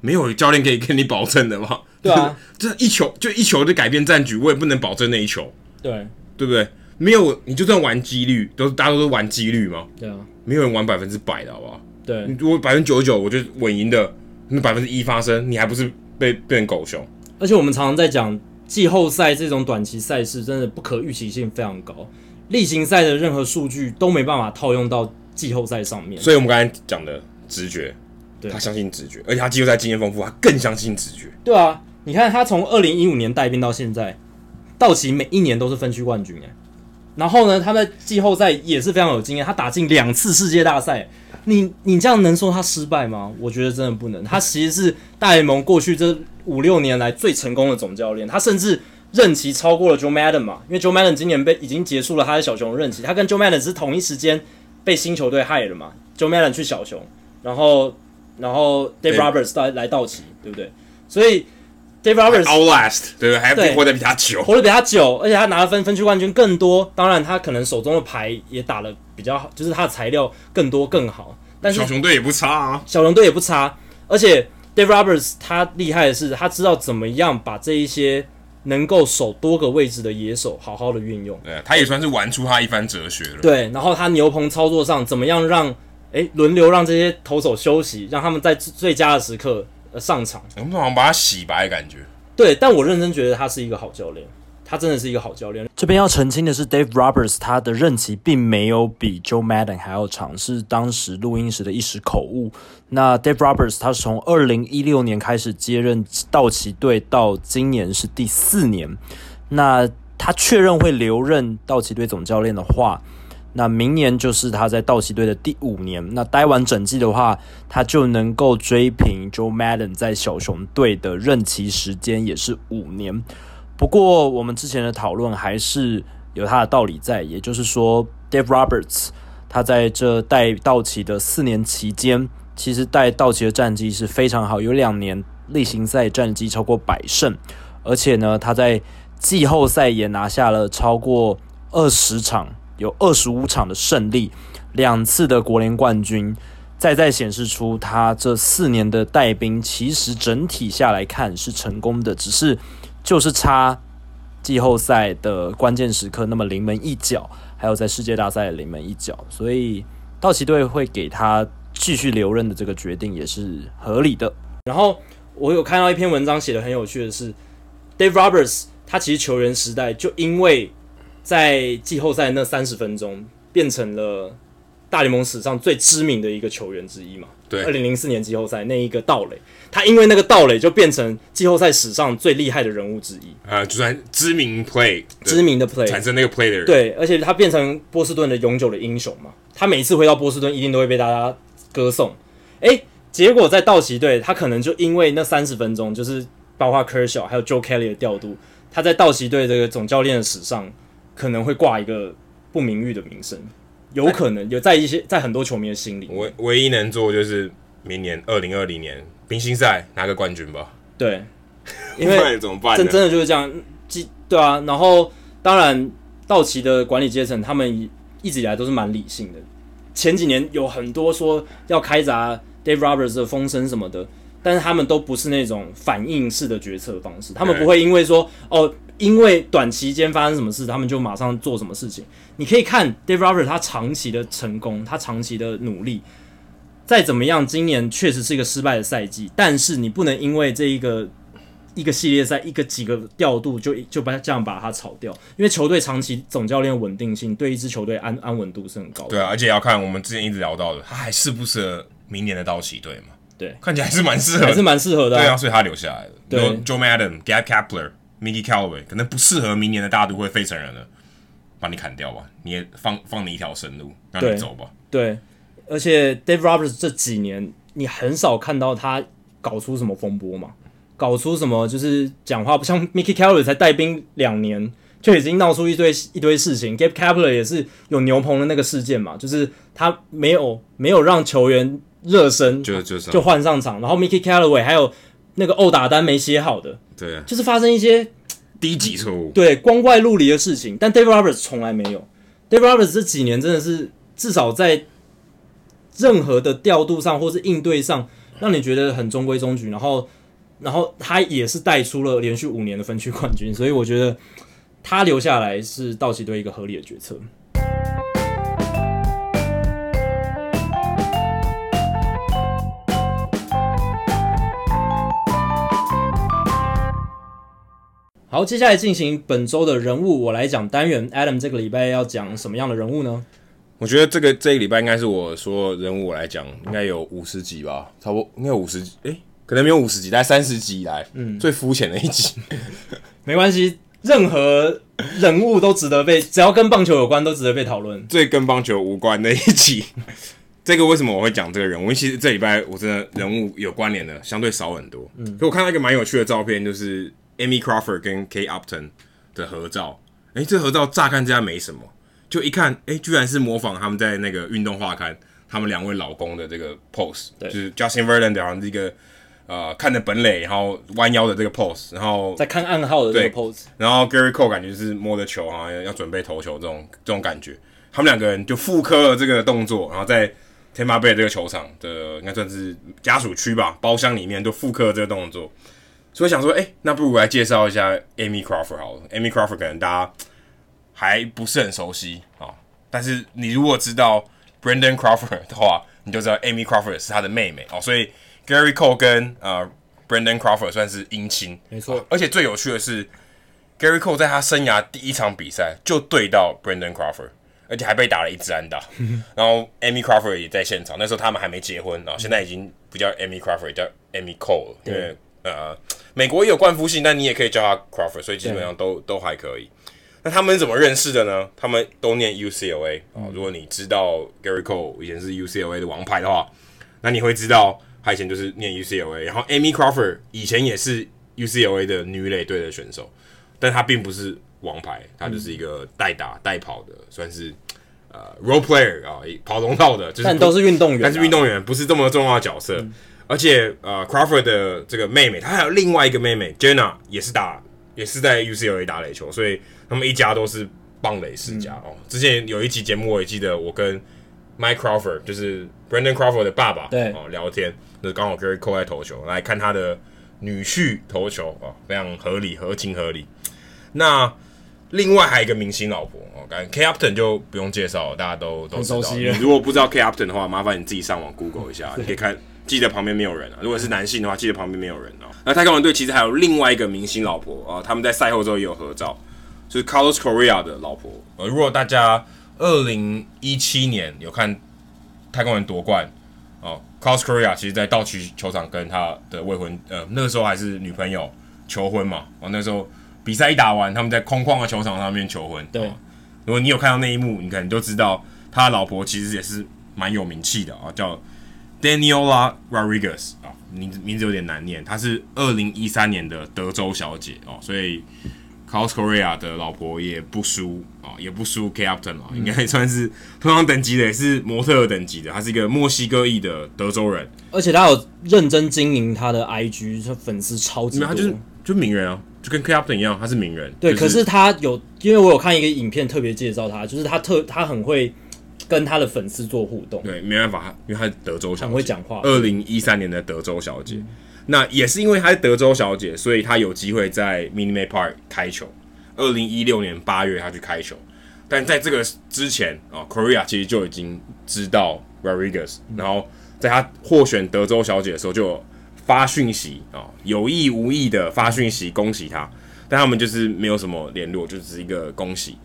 没有教练可以跟你保证的吧？对啊。这一球就一球的改变战局，我也不能保证那一球。对。对不对？没有，你就算玩几率，都是大家都是玩几率嘛。对啊，没有人玩百分之百的，好不好？对，你如果百分之九十九，我就稳赢的，那百分之一发生，你还不是被变成狗熊？而且我们常常在讲季后赛这种短期赛事，真的不可预期性非常高，例行赛的任何数据都没办法套用到季后赛上面。所以我们刚才讲的直觉，对，他相信直觉，而且他季后赛经验丰富，他更相信直觉。对啊，你看他从二零一五年带兵到现在，道奇每一年都是分区冠军哎。然后呢，他在季后赛也是非常有经验，他打进两次世界大赛。你你这样能说他失败吗？我觉得真的不能。他其实是大联盟过去这五六年来最成功的总教练，他甚至任期超过了 Joe Maddon 嘛，因为 Joe Maddon 今年被已经结束了他的小熊任期，他跟 Joe Maddon 是同一时间被新球队害了嘛。Joe Maddon 去小熊，然后然后 Dave Roberts 来来道奇，对不对？所以。Dave Roberts outlast 对不对？还活得比他久，活得比他久，而且他拿的分分区冠军更多。当然，他可能手中的牌也打得比较好，就是他的材料更多更好。但是小熊队也不差啊，小熊队也不差。而且 Dave Roberts 他厉害的是，他知道怎么样把这一些能够守多个位置的野手好好的运用。对，他也算是玩出他一番哲学了。对，然后他牛棚操作上怎么样让诶轮流让这些投手休息，让他们在最佳的时刻。上场，我们好像把他洗白的感觉。对，但我认真觉得他是一个好教练，他真的是一个好教练。这边要澄清的是，Dave Roberts 他的任期并没有比 Joe Madden 还要长，是当时录音时的一时口误。那 Dave Roberts 他是从二零一六年开始接任道奇队，到今年是第四年。那他确认会留任道奇队总教练的话。那明年就是他在道奇队的第五年，那待完整季的话，他就能够追平 Joe Madden 在小熊队的任期时间，也是五年。不过我们之前的讨论还是有他的道理在，也就是说，Dave Roberts 他在这带道奇的四年期间，其实带道奇的战绩是非常好，有两年例行赛战绩超过百胜，而且呢，他在季后赛也拿下了超过二十场。有二十五场的胜利，两次的国联冠军，再再显示出他这四年的带兵其实整体下来看是成功的，只是就是差季后赛的关键时刻那么临门一脚，还有在世界大赛的临门一脚，所以道奇队会给他继续留任的这个决定也是合理的。然后我有看到一篇文章写得很有趣的是，Dave Roberts 他其实球员时代就因为。在季后赛那三十分钟，变成了大联盟史上最知名的一个球员之一嘛？对，二零零四年季后赛那一个盗垒，他因为那个盗垒就变成季后赛史上最厉害的人物之一。呃，就算知名 play，知名的 play 产生那个 play 的人，对，而且他变成波士顿的永久的英雄嘛。他每次回到波士顿，一定都会被大家歌颂。诶，结果在道奇队，他可能就因为那三十分钟，就是包括 Kershaw 还有 Joe Kelly 的调度，他在道奇队这个总教练的史上。可能会挂一个不名誉的名声，有可能有在一些在很多球迷的心里。唯唯一能做就是明年二零二零年明星赛拿个冠军吧。对，因为怎么办？真真的就是这样，对啊。然后当然，道奇的管理阶层他们一直以来都是蛮理性的。前几年有很多说要开闸 Dave Roberts 的风声什么的，但是他们都不是那种反应式的决策方式，他们不会因为说哦，因为短期间发生什么事，他们就马上做什么事情。你可以看 Dave Roberts 他长期的成功，他长期的努力，再怎么样，今年确实是一个失败的赛季，但是你不能因为这一个。一个系列赛，一个几个调度就就把这样把它炒掉，因为球队长期总教练稳定性对一支球队安安稳度是很高的。对啊，而且要看我们之前一直聊到的，他还适不适合明年的道奇队嘛？对，看起来还是蛮适合，还是蛮适合的、啊。对啊，所以他留下来了。对，Joe Madden、Gabe Kapler、Mickey Callaway 可能不适合明年的大都会费城人了，把你砍掉吧，你也放放你一条生路，让你走吧。对，而且 Dave Roberts 这几年你很少看到他搞出什么风波嘛。搞出什么就是讲话不像 Mickey Callaway 才带兵两年就已经闹出一堆一堆事情，Gabe Kapler 也是有牛棚的那个事件嘛，就是他没有没有让球员热身就就就换上场，然后 Mickey Callaway 还有那个殴打单没写好的，对啊，就是发生一些低级错误，对光怪陆离的事情，但 Dave Roberts 从来没有，Dave Roberts 这几年真的是至少在任何的调度上或是应对上，让你觉得很中规中矩，然后。然后他也是带出了连续五年的分区冠军，所以我觉得他留下来是道奇队一个合理的决策。好，接下来进行本周的人物我来讲单元。Adam 这个礼拜要讲什么样的人物呢？我觉得这个这一个礼拜应该是我说人物我来讲，应该有五十集吧，差不多应该有五十集，哎可能没有五十集，大概三十集以来，嗯，最肤浅的一集，没关系，任何人物都值得被，只要跟棒球有关，都值得被讨论。最跟棒球无关的一集，这个为什么我会讲这个人物？因为其实这礼拜我真的人物有关联的相对少很多。嗯，可我看到一个蛮有趣的照片，就是 Amy Crawford 跟 Kate Upton 的合照。哎、欸，这合照乍看之下没什么，就一看，哎、欸，居然是模仿他们在那个运动画刊他们两位老公的这个 pose，对，就是 Justin Verlander 好像是一个。呃，看着本垒，然后弯腰的这个 pose，然后在看暗号的这个 pose，然后 Gary Cole 感觉是摸着球啊，要准备投球这种这种感觉，他们两个人就复刻了这个动作，然后在 Tampa Bay 这个球场的应该算是家属区吧，包厢里面都复刻了这个动作，所以想说，哎，那不如来介绍一下 Amy Crawford 好了，Amy Crawford 可能大家还不是很熟悉啊，但是你如果知道 Brandon Crawford 的话，你就知道 Amy Crawford 是他的妹妹哦，所以。Gary Cole 跟呃 Brandon Crawford 算是姻亲，没错、啊。而且最有趣的是，Gary Cole 在他生涯第一场比赛就对到 Brandon Crawford，而且还被打了一支安打。然后 Amy Crawford 也在现场，那时候他们还没结婚，然后现在已经不叫 Amy Crawford，叫 Amy Cole 了。因为呃，美国也有冠夫姓，但你也可以叫他 Crawford，所以基本上都都还可以。那他们怎么认识的呢？他们都念 UCLA 啊。如果你知道 Gary Cole 以前是 UCLA 的王牌的话，那你会知道。他以前就是念 UCLA，然后 Amy Crawford 以前也是 UCLA 的女垒队的选手，但他并不是王牌，他就是一个代打代跑的，算是呃 role player 啊，跑龙套的，就是但都是运动员，但是运动员不是这么重要的角色。嗯、而且呃 Crawford 的这个妹妹，她还有另外一个妹妹 Jenna 也是打，也是在 UCLA 打垒球，所以他们一家都是棒垒世家、嗯、哦。之前有一期节目我也记得，我跟 Mike Crawford 就是 Brandon Crawford 的爸爸对哦聊天。就是刚好 Gary Cole 在投球，来看他的女婿投球哦，非常合理，合情合理。那另外还有一个明星老婆哦，感觉 Kate Upton 就不用介绍了，大家都都知道。你如果不知道 Kate Upton 的话，麻烦你自己上网 Google 一下，你可以看，记得旁边没有人啊。如果是男性的话，记得旁边没有人啊。那太空人队其实还有另外一个明星老婆啊，他们在赛后之后也有合照，就是 Carlos Correa 的老婆。呃，如果大家二零一七年有看太空人夺冠。哦，Carlos Correa 其实，在道奇球场跟他的未婚，呃，那个时候还是女朋友求婚嘛。哦，那时候比赛一打完，他们在空旷的球场上面求婚。对，如果你有看到那一幕，你可能就知道他的老婆其实也是蛮有名气的啊，叫 Daniela Rodriguez 啊，名字名字有点难念，她是二零一三年的德州小姐哦，所以。Carlos Correa 的老婆也不输啊，也不输 Kate Upton 啊，应该算是同样等级的，也是模特儿等级的。她是一个墨西哥裔的德州人，而且她有认真经营她的 IG，她粉丝超级多。他就是就名人啊，就跟 Kate Upton 一样，他是名人。对，就是、可是他有，因为我有看一个影片特别介绍他，就是他特他很会跟他的粉丝做互动。对，没办法，因为他是德州小姐，很会讲话。二零一三年的德州小姐，嗯、那也是因为她是德州小姐，所以她有机会在 Minute Maid Park 开球。二零一六年八月，她去开球，但在这个之前啊，Correa 其实就已经知道 Rodriguez，、嗯、然后在她获选德州小姐的时候就发讯息啊，有意无意的发讯息恭喜她，但他们就是没有什么联络，就只是一个恭喜。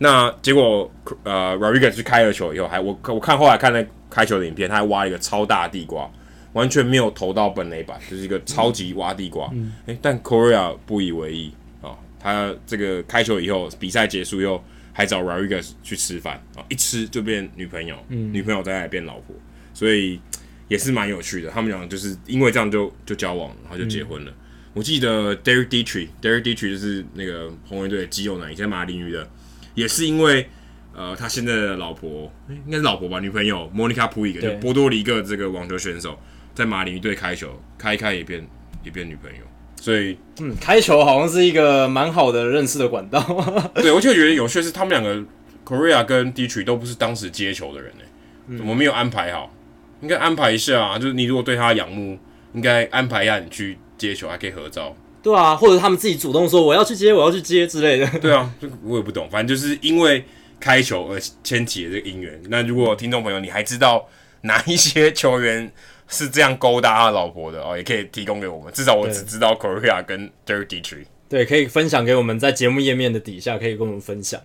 那结果，呃，Rodriguez 去开了球以后，还我我看后来看那开球的影片，他还挖了一个超大的地瓜，完全没有投到本垒板，就是一个超级挖地瓜。诶、嗯欸，但 Correa 不以为意啊、哦，他这个开球以后，比赛结束以后，还找 Rodriguez 去吃饭啊、哦，一吃就变女朋友，嗯、女朋友再来变老婆，所以也是蛮有趣的。他们俩就是因为这样就就交往，然后就结婚了。嗯、我记得 Derek Dietrich，Derek Dietrich 就是那个红人队的肌肉男，以前马林鱼的。也是因为，呃，他现在的老婆，应该是老婆吧，女朋友 Monica Puig，就波多黎各这个网球选手，在马林鱼队开球，开一开也变也变女朋友，所以，嗯，开球好像是一个蛮好的认识的管道。对，我就觉得有趣是他们两个，Correa 跟 Dietrich 都不是当时接球的人呢，怎么没有安排好？应该安排一下啊，就是你如果对他仰慕，应该安排一下你去接球，还可以合照。对啊，或者他们自己主动说我要去接，我要去接之类的。对啊，我也不懂，反正就是因为开球而牵起了这个姻缘。那如果听众朋友你还知道哪一些球员是这样勾搭他老婆的哦，也可以提供给我们。至少我只知道 Correa 跟 Derek Dietrich。对，可以分享给我们，在节目页面的底下可以跟我们分享。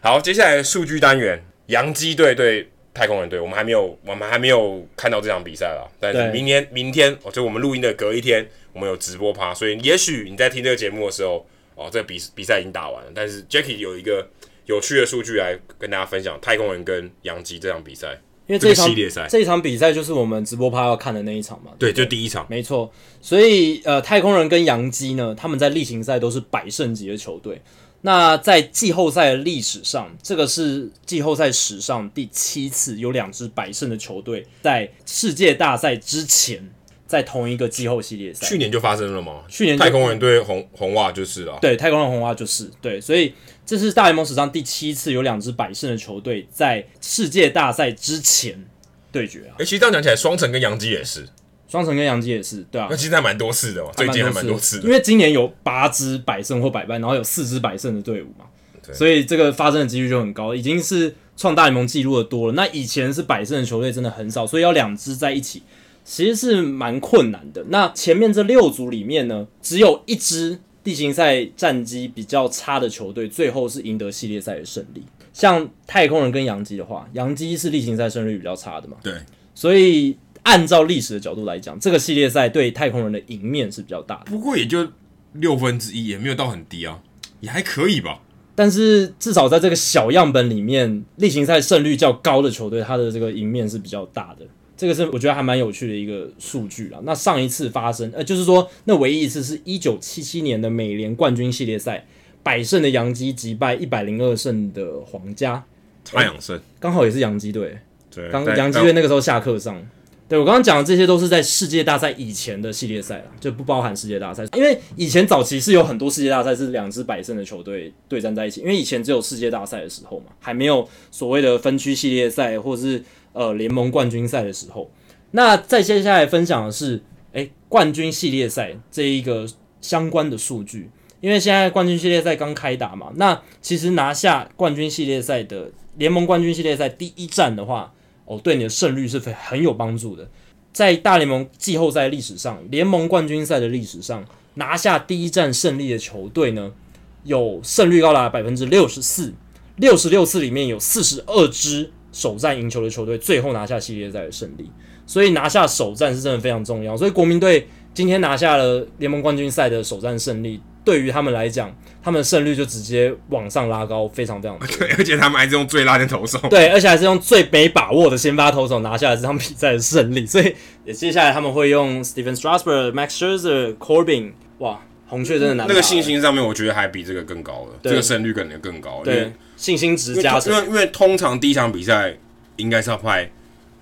好，接下来数据单元，洋基队对太空人队，我们还没有，我们还没有看到这场比赛了。但是明天，明天哦，就我们录音的隔一天。我们有直播趴，所以也许你在听这个节目的时候，哦，这个比比赛已经打完了。但是 Jackie 有一个有趣的数据来跟大家分享：太空人跟洋基这场比赛，因为这一场这系列赛，这一场比赛就是我们直播趴要看的那一场嘛。对，对，就第一场，没错。所以呃，太空人跟洋基呢，他们在例行赛都是百胜级的球队。那在季后赛的历史上，这个是季后赛史上第七次有两支百胜的球队在世界大赛之前。在同一个季后系列赛，去年就发生了吗？去年太空人对红红袜就是啊。对，太空人红袜就是对，所以这是大联盟史上第七次有两支百胜的球队在世界大赛之前对决啊！哎、欸，其实这样讲起来，双城跟杨基也是，双城跟杨基也是，对啊。那其实还蛮多次的嘛，最近还蛮多次的，因为今年有八支百胜或百败，然后有四支百胜的队伍嘛，对所以这个发生的几率就很高，已经是创大联盟纪录的多了。那以前是百胜的球队真的很少，所以要两支在一起。其实是蛮困难的。那前面这六组里面呢，只有一支地形赛战绩比较差的球队，最后是赢得系列赛的胜利。像太空人跟洋基的话，洋基是例行赛胜率比较差的嘛？对。所以按照历史的角度来讲，这个系列赛对太空人的赢面是比较大的。不过也就六分之一，也没有到很低啊，也还可以吧。但是至少在这个小样本里面，例行赛胜率较高的球队，它的这个赢面是比较大的。这个是我觉得还蛮有趣的一个数据啦。那上一次发生，呃，就是说那唯一一次是一九七七年的美联冠军系列赛，百胜的洋基击败一百零二胜的皇家，差两胜，刚好也是洋基队。对，刚洋基队那个时候下课上。对，我刚刚讲的这些都是在世界大赛以前的系列赛啦，就不包含世界大赛。因为以前早期是有很多世界大赛是两支百胜的球队对战在一起，因为以前只有世界大赛的时候嘛，还没有所谓的分区系列赛或是。呃，联盟冠军赛的时候，那再接下来分享的是，诶，冠军系列赛这一个相关的数据，因为现在冠军系列赛刚开打嘛，那其实拿下冠军系列赛的联盟冠军系列赛第一战的话，哦，对你的胜率是非很有帮助的。在大联盟季后赛历史上，联盟冠军赛的历史上，拿下第一战胜利的球队呢，有胜率高达百分之六十四，六十六次里面有四十二支。首战赢球的球队最后拿下系列赛的胜利，所以拿下首战是真的非常重要。所以国民队今天拿下了联盟冠军赛的首战胜利，对于他们来讲，他们的胜率就直接往上拉高，非常非常 多。对，而且他们还是用最烂的投手，对，而且还是用最没把握的先发投手拿下了这场比赛的胜利。所以也接下来他们会用 Stephen Strasburg、Max Scherzer、Corbin，哇，红雀真的难。那个信心上面，我觉得还比这个更高了，这个胜率可能更高。对。信心值加成，因为因为通常第一场比赛应该是要派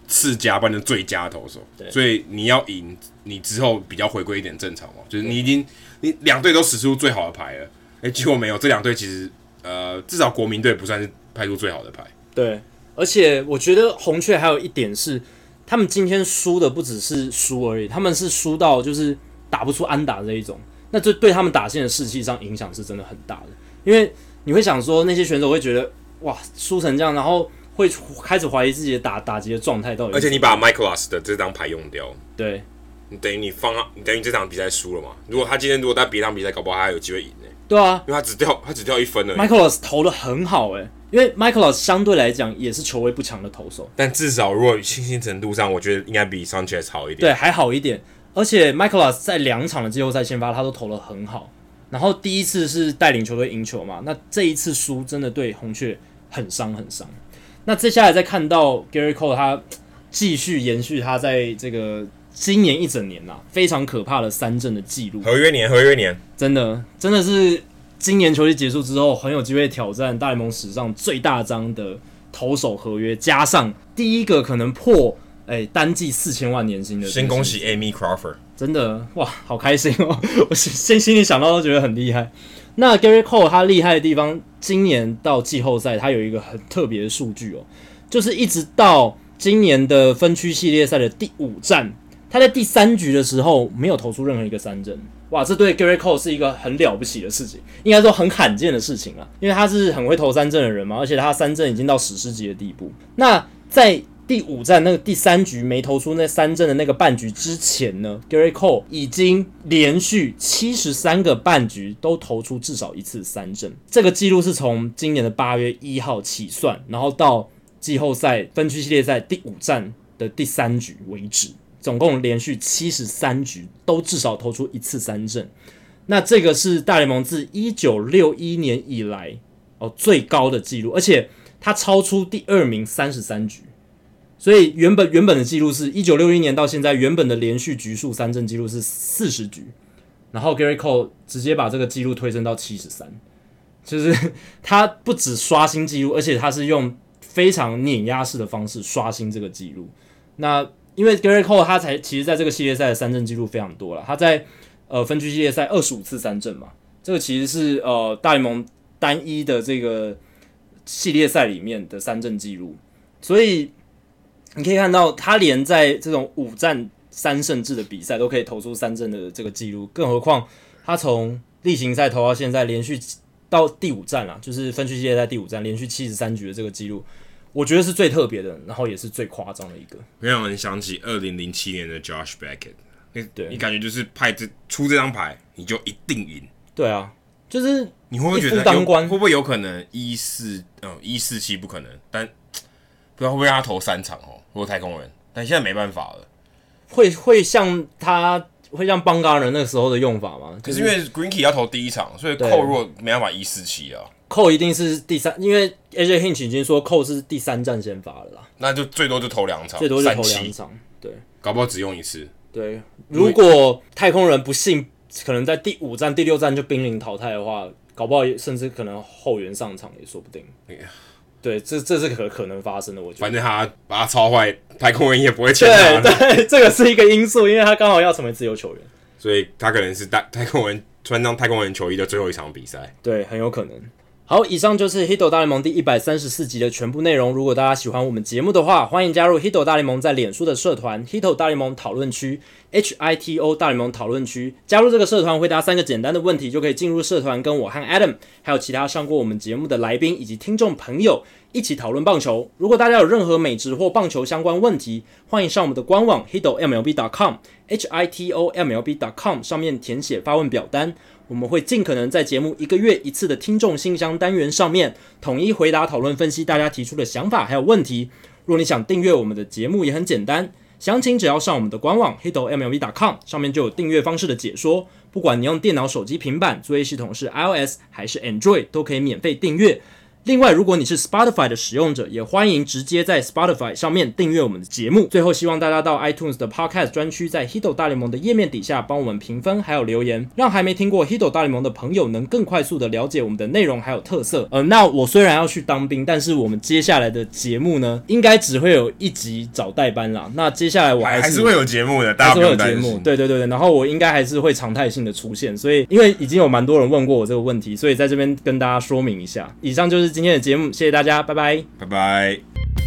次加班的最佳投手，对。所以你要赢，你之后比较回归一点正常嘛，就是你已经你两队都使出最好的牌了，哎、欸，结果没有，这两队其实呃至少国民队不算是派出最好的牌，对，而且我觉得红雀还有一点是，他们今天输的不只是输而已，他们是输到就是打不出安打这一种，那这对他们打线的士气上影响是真的很大的。因为你会想说，那些选手会觉得哇，输成这样，然后会开始怀疑自己的打打击的状态到底。而且你把 Michaelas 的这张牌用掉，对，你等于你放，你等于这场比赛输了嘛？如果他今天如果在别场比赛，搞不好他还有机会赢呢。对啊，因为他只掉他只掉一分了。Michaelas 投的很好诶，因为 Michaelas 相对来讲也是球威不强的投手，但至少如果信心程度上，我觉得应该比 Sanchez 好一点。对，还好一点。而且 Michaelas 在两场的季后赛先发，他都投的很好。然后第一次是带领球队赢球嘛，那这一次输真的对红雀很伤很伤。那接下来再看到 Gerrit Cole 他继续延续他在这个今年一整年呐、啊、非常可怕的三振的记录，合约年合约年，真的真的是今年球季结束之后很有机会挑战大联盟史上最大张的投手合约，加上第一个可能破。哎，单季四千万年薪的，先恭喜 Amy Crawford，真的哇，好开心哦！我先心里想到都觉得很厉害。那 Gary Cole 他厉害的地方，今年到季后赛他有一个很特别的数据哦，就是一直到今年的分区系列赛的第五战，他在第三局的时候没有投出任何一个三振，哇，这对 Gary Cole 是一个很了不起的事情，应该说很罕见的事情啊，因为他是很会投三振的人嘛，而且他三振已经到史诗级的地步。那在第五战那个第三局没投出那三振的那个半局之前呢，Gary Cole 已经连续七十三个半局都投出至少一次三振。这个记录是从今年的八月一号起算，然后到季后赛分区系列赛第五战的第三局为止，总共连续七十三局都至少投出一次三振。那这个是大联盟自一九六一年以来哦最高的记录，而且它超出第二名三十三局。所以原本原本的记录是一九六一年到现在，原本的连续局数三振记录是四十局，然后 Gary Cole 直接把这个记录推升到七十三，就是 他不止刷新记录，而且他是用非常碾压式的方式刷新这个记录。那因为 Gary Cole 他才其实在这个系列赛的三振记录非常多了，他在呃分区系列赛二十五次三振嘛，这个其实是呃大联盟单一的这个系列赛里面的三振记录，所以。你可以看到，他连在这种五战三胜制的比赛都可以投出三振的这个记录，更何况他从例行赛投到现在，连续到第五战了，就是分区系列赛第五战连续七十三局的这个记录，我觉得是最特别的，然后也是最夸张的一个。让人想起二零零七年的 Josh Beckett，你对你感觉就是派这出这张牌，你就一定赢。对啊，就是你会不会觉得当官会不会有可能一四嗯一四七不可能，但不知道会不会让他投三场哦。如果太空人，但现在没办法了。会会像他会像邦嘎人那个时候的用法吗？可是因为 Greenkey 要投第一场，所以 Cole 如果没办法一四七啊，Cole 一定是第三，因为 AJ Hinch 已经说 Cole 是第三战先发了啦。那就最多就投两场，最多就投两场，对，搞不好只用一次。对，如果太空人不幸可能在第五站、第六站就濒临淘汰的话，搞不好甚至可能后援上场也说不定。对，这这是可可能发生的，我觉得。反正他把他超坏，太空人也不会签他。对对，这个是一个因素，因为他刚好要成为自由球员，所以他可能是太太空人穿上太空人球衣的最后一场比赛。对，很有可能。好，以上就是《Hito 大联盟》第一百三十四集的全部内容。如果大家喜欢我们节目的话，欢迎加入《Hito 大联盟》在脸书的社团《Hito 大联盟讨论区》（H I T O 大联盟讨论区）。加入这个社团，回答三个简单的问题，就可以进入社团，跟我和 Adam，还有其他上过我们节目的来宾以及听众朋友一起讨论棒球。如果大家有任何美职或棒球相关问题，欢迎上我们的官网 Hito MLB.com（H I T O M L B.com） 上面填写发问表单。我们会尽可能在节目一个月一次的听众信箱单元上面统一回答、讨论、分析大家提出的想法还有问题。如果你想订阅我们的节目，也很简单，详情只要上我们的官网 h i t m l v c o m 上面就有订阅方式的解说。不管你用电脑、手机、平板，作业系统是 iOS 还是 Android，都可以免费订阅。另外，如果你是 Spotify 的使用者，也欢迎直接在 Spotify 上面订阅我们的节目。最后，希望大家到 iTunes 的 Podcast 专区，在 Hito 大联盟的页面底下帮我们评分，还有留言，让还没听过 Hito 大联盟的朋友能更快速的了解我们的内容还有特色。呃，那我虽然要去当兵，但是我们接下来的节目呢，应该只会有一集找代班啦。那接下来我还是，还是会有节目的，大家不用担心。还是会有节目，对对对对。然后我应该还是会常态性的出现，所以因为已经有蛮多人问过我这个问题，所以在这边跟大家说明一下。以上就是今天的节目谢谢大家拜拜。拜拜。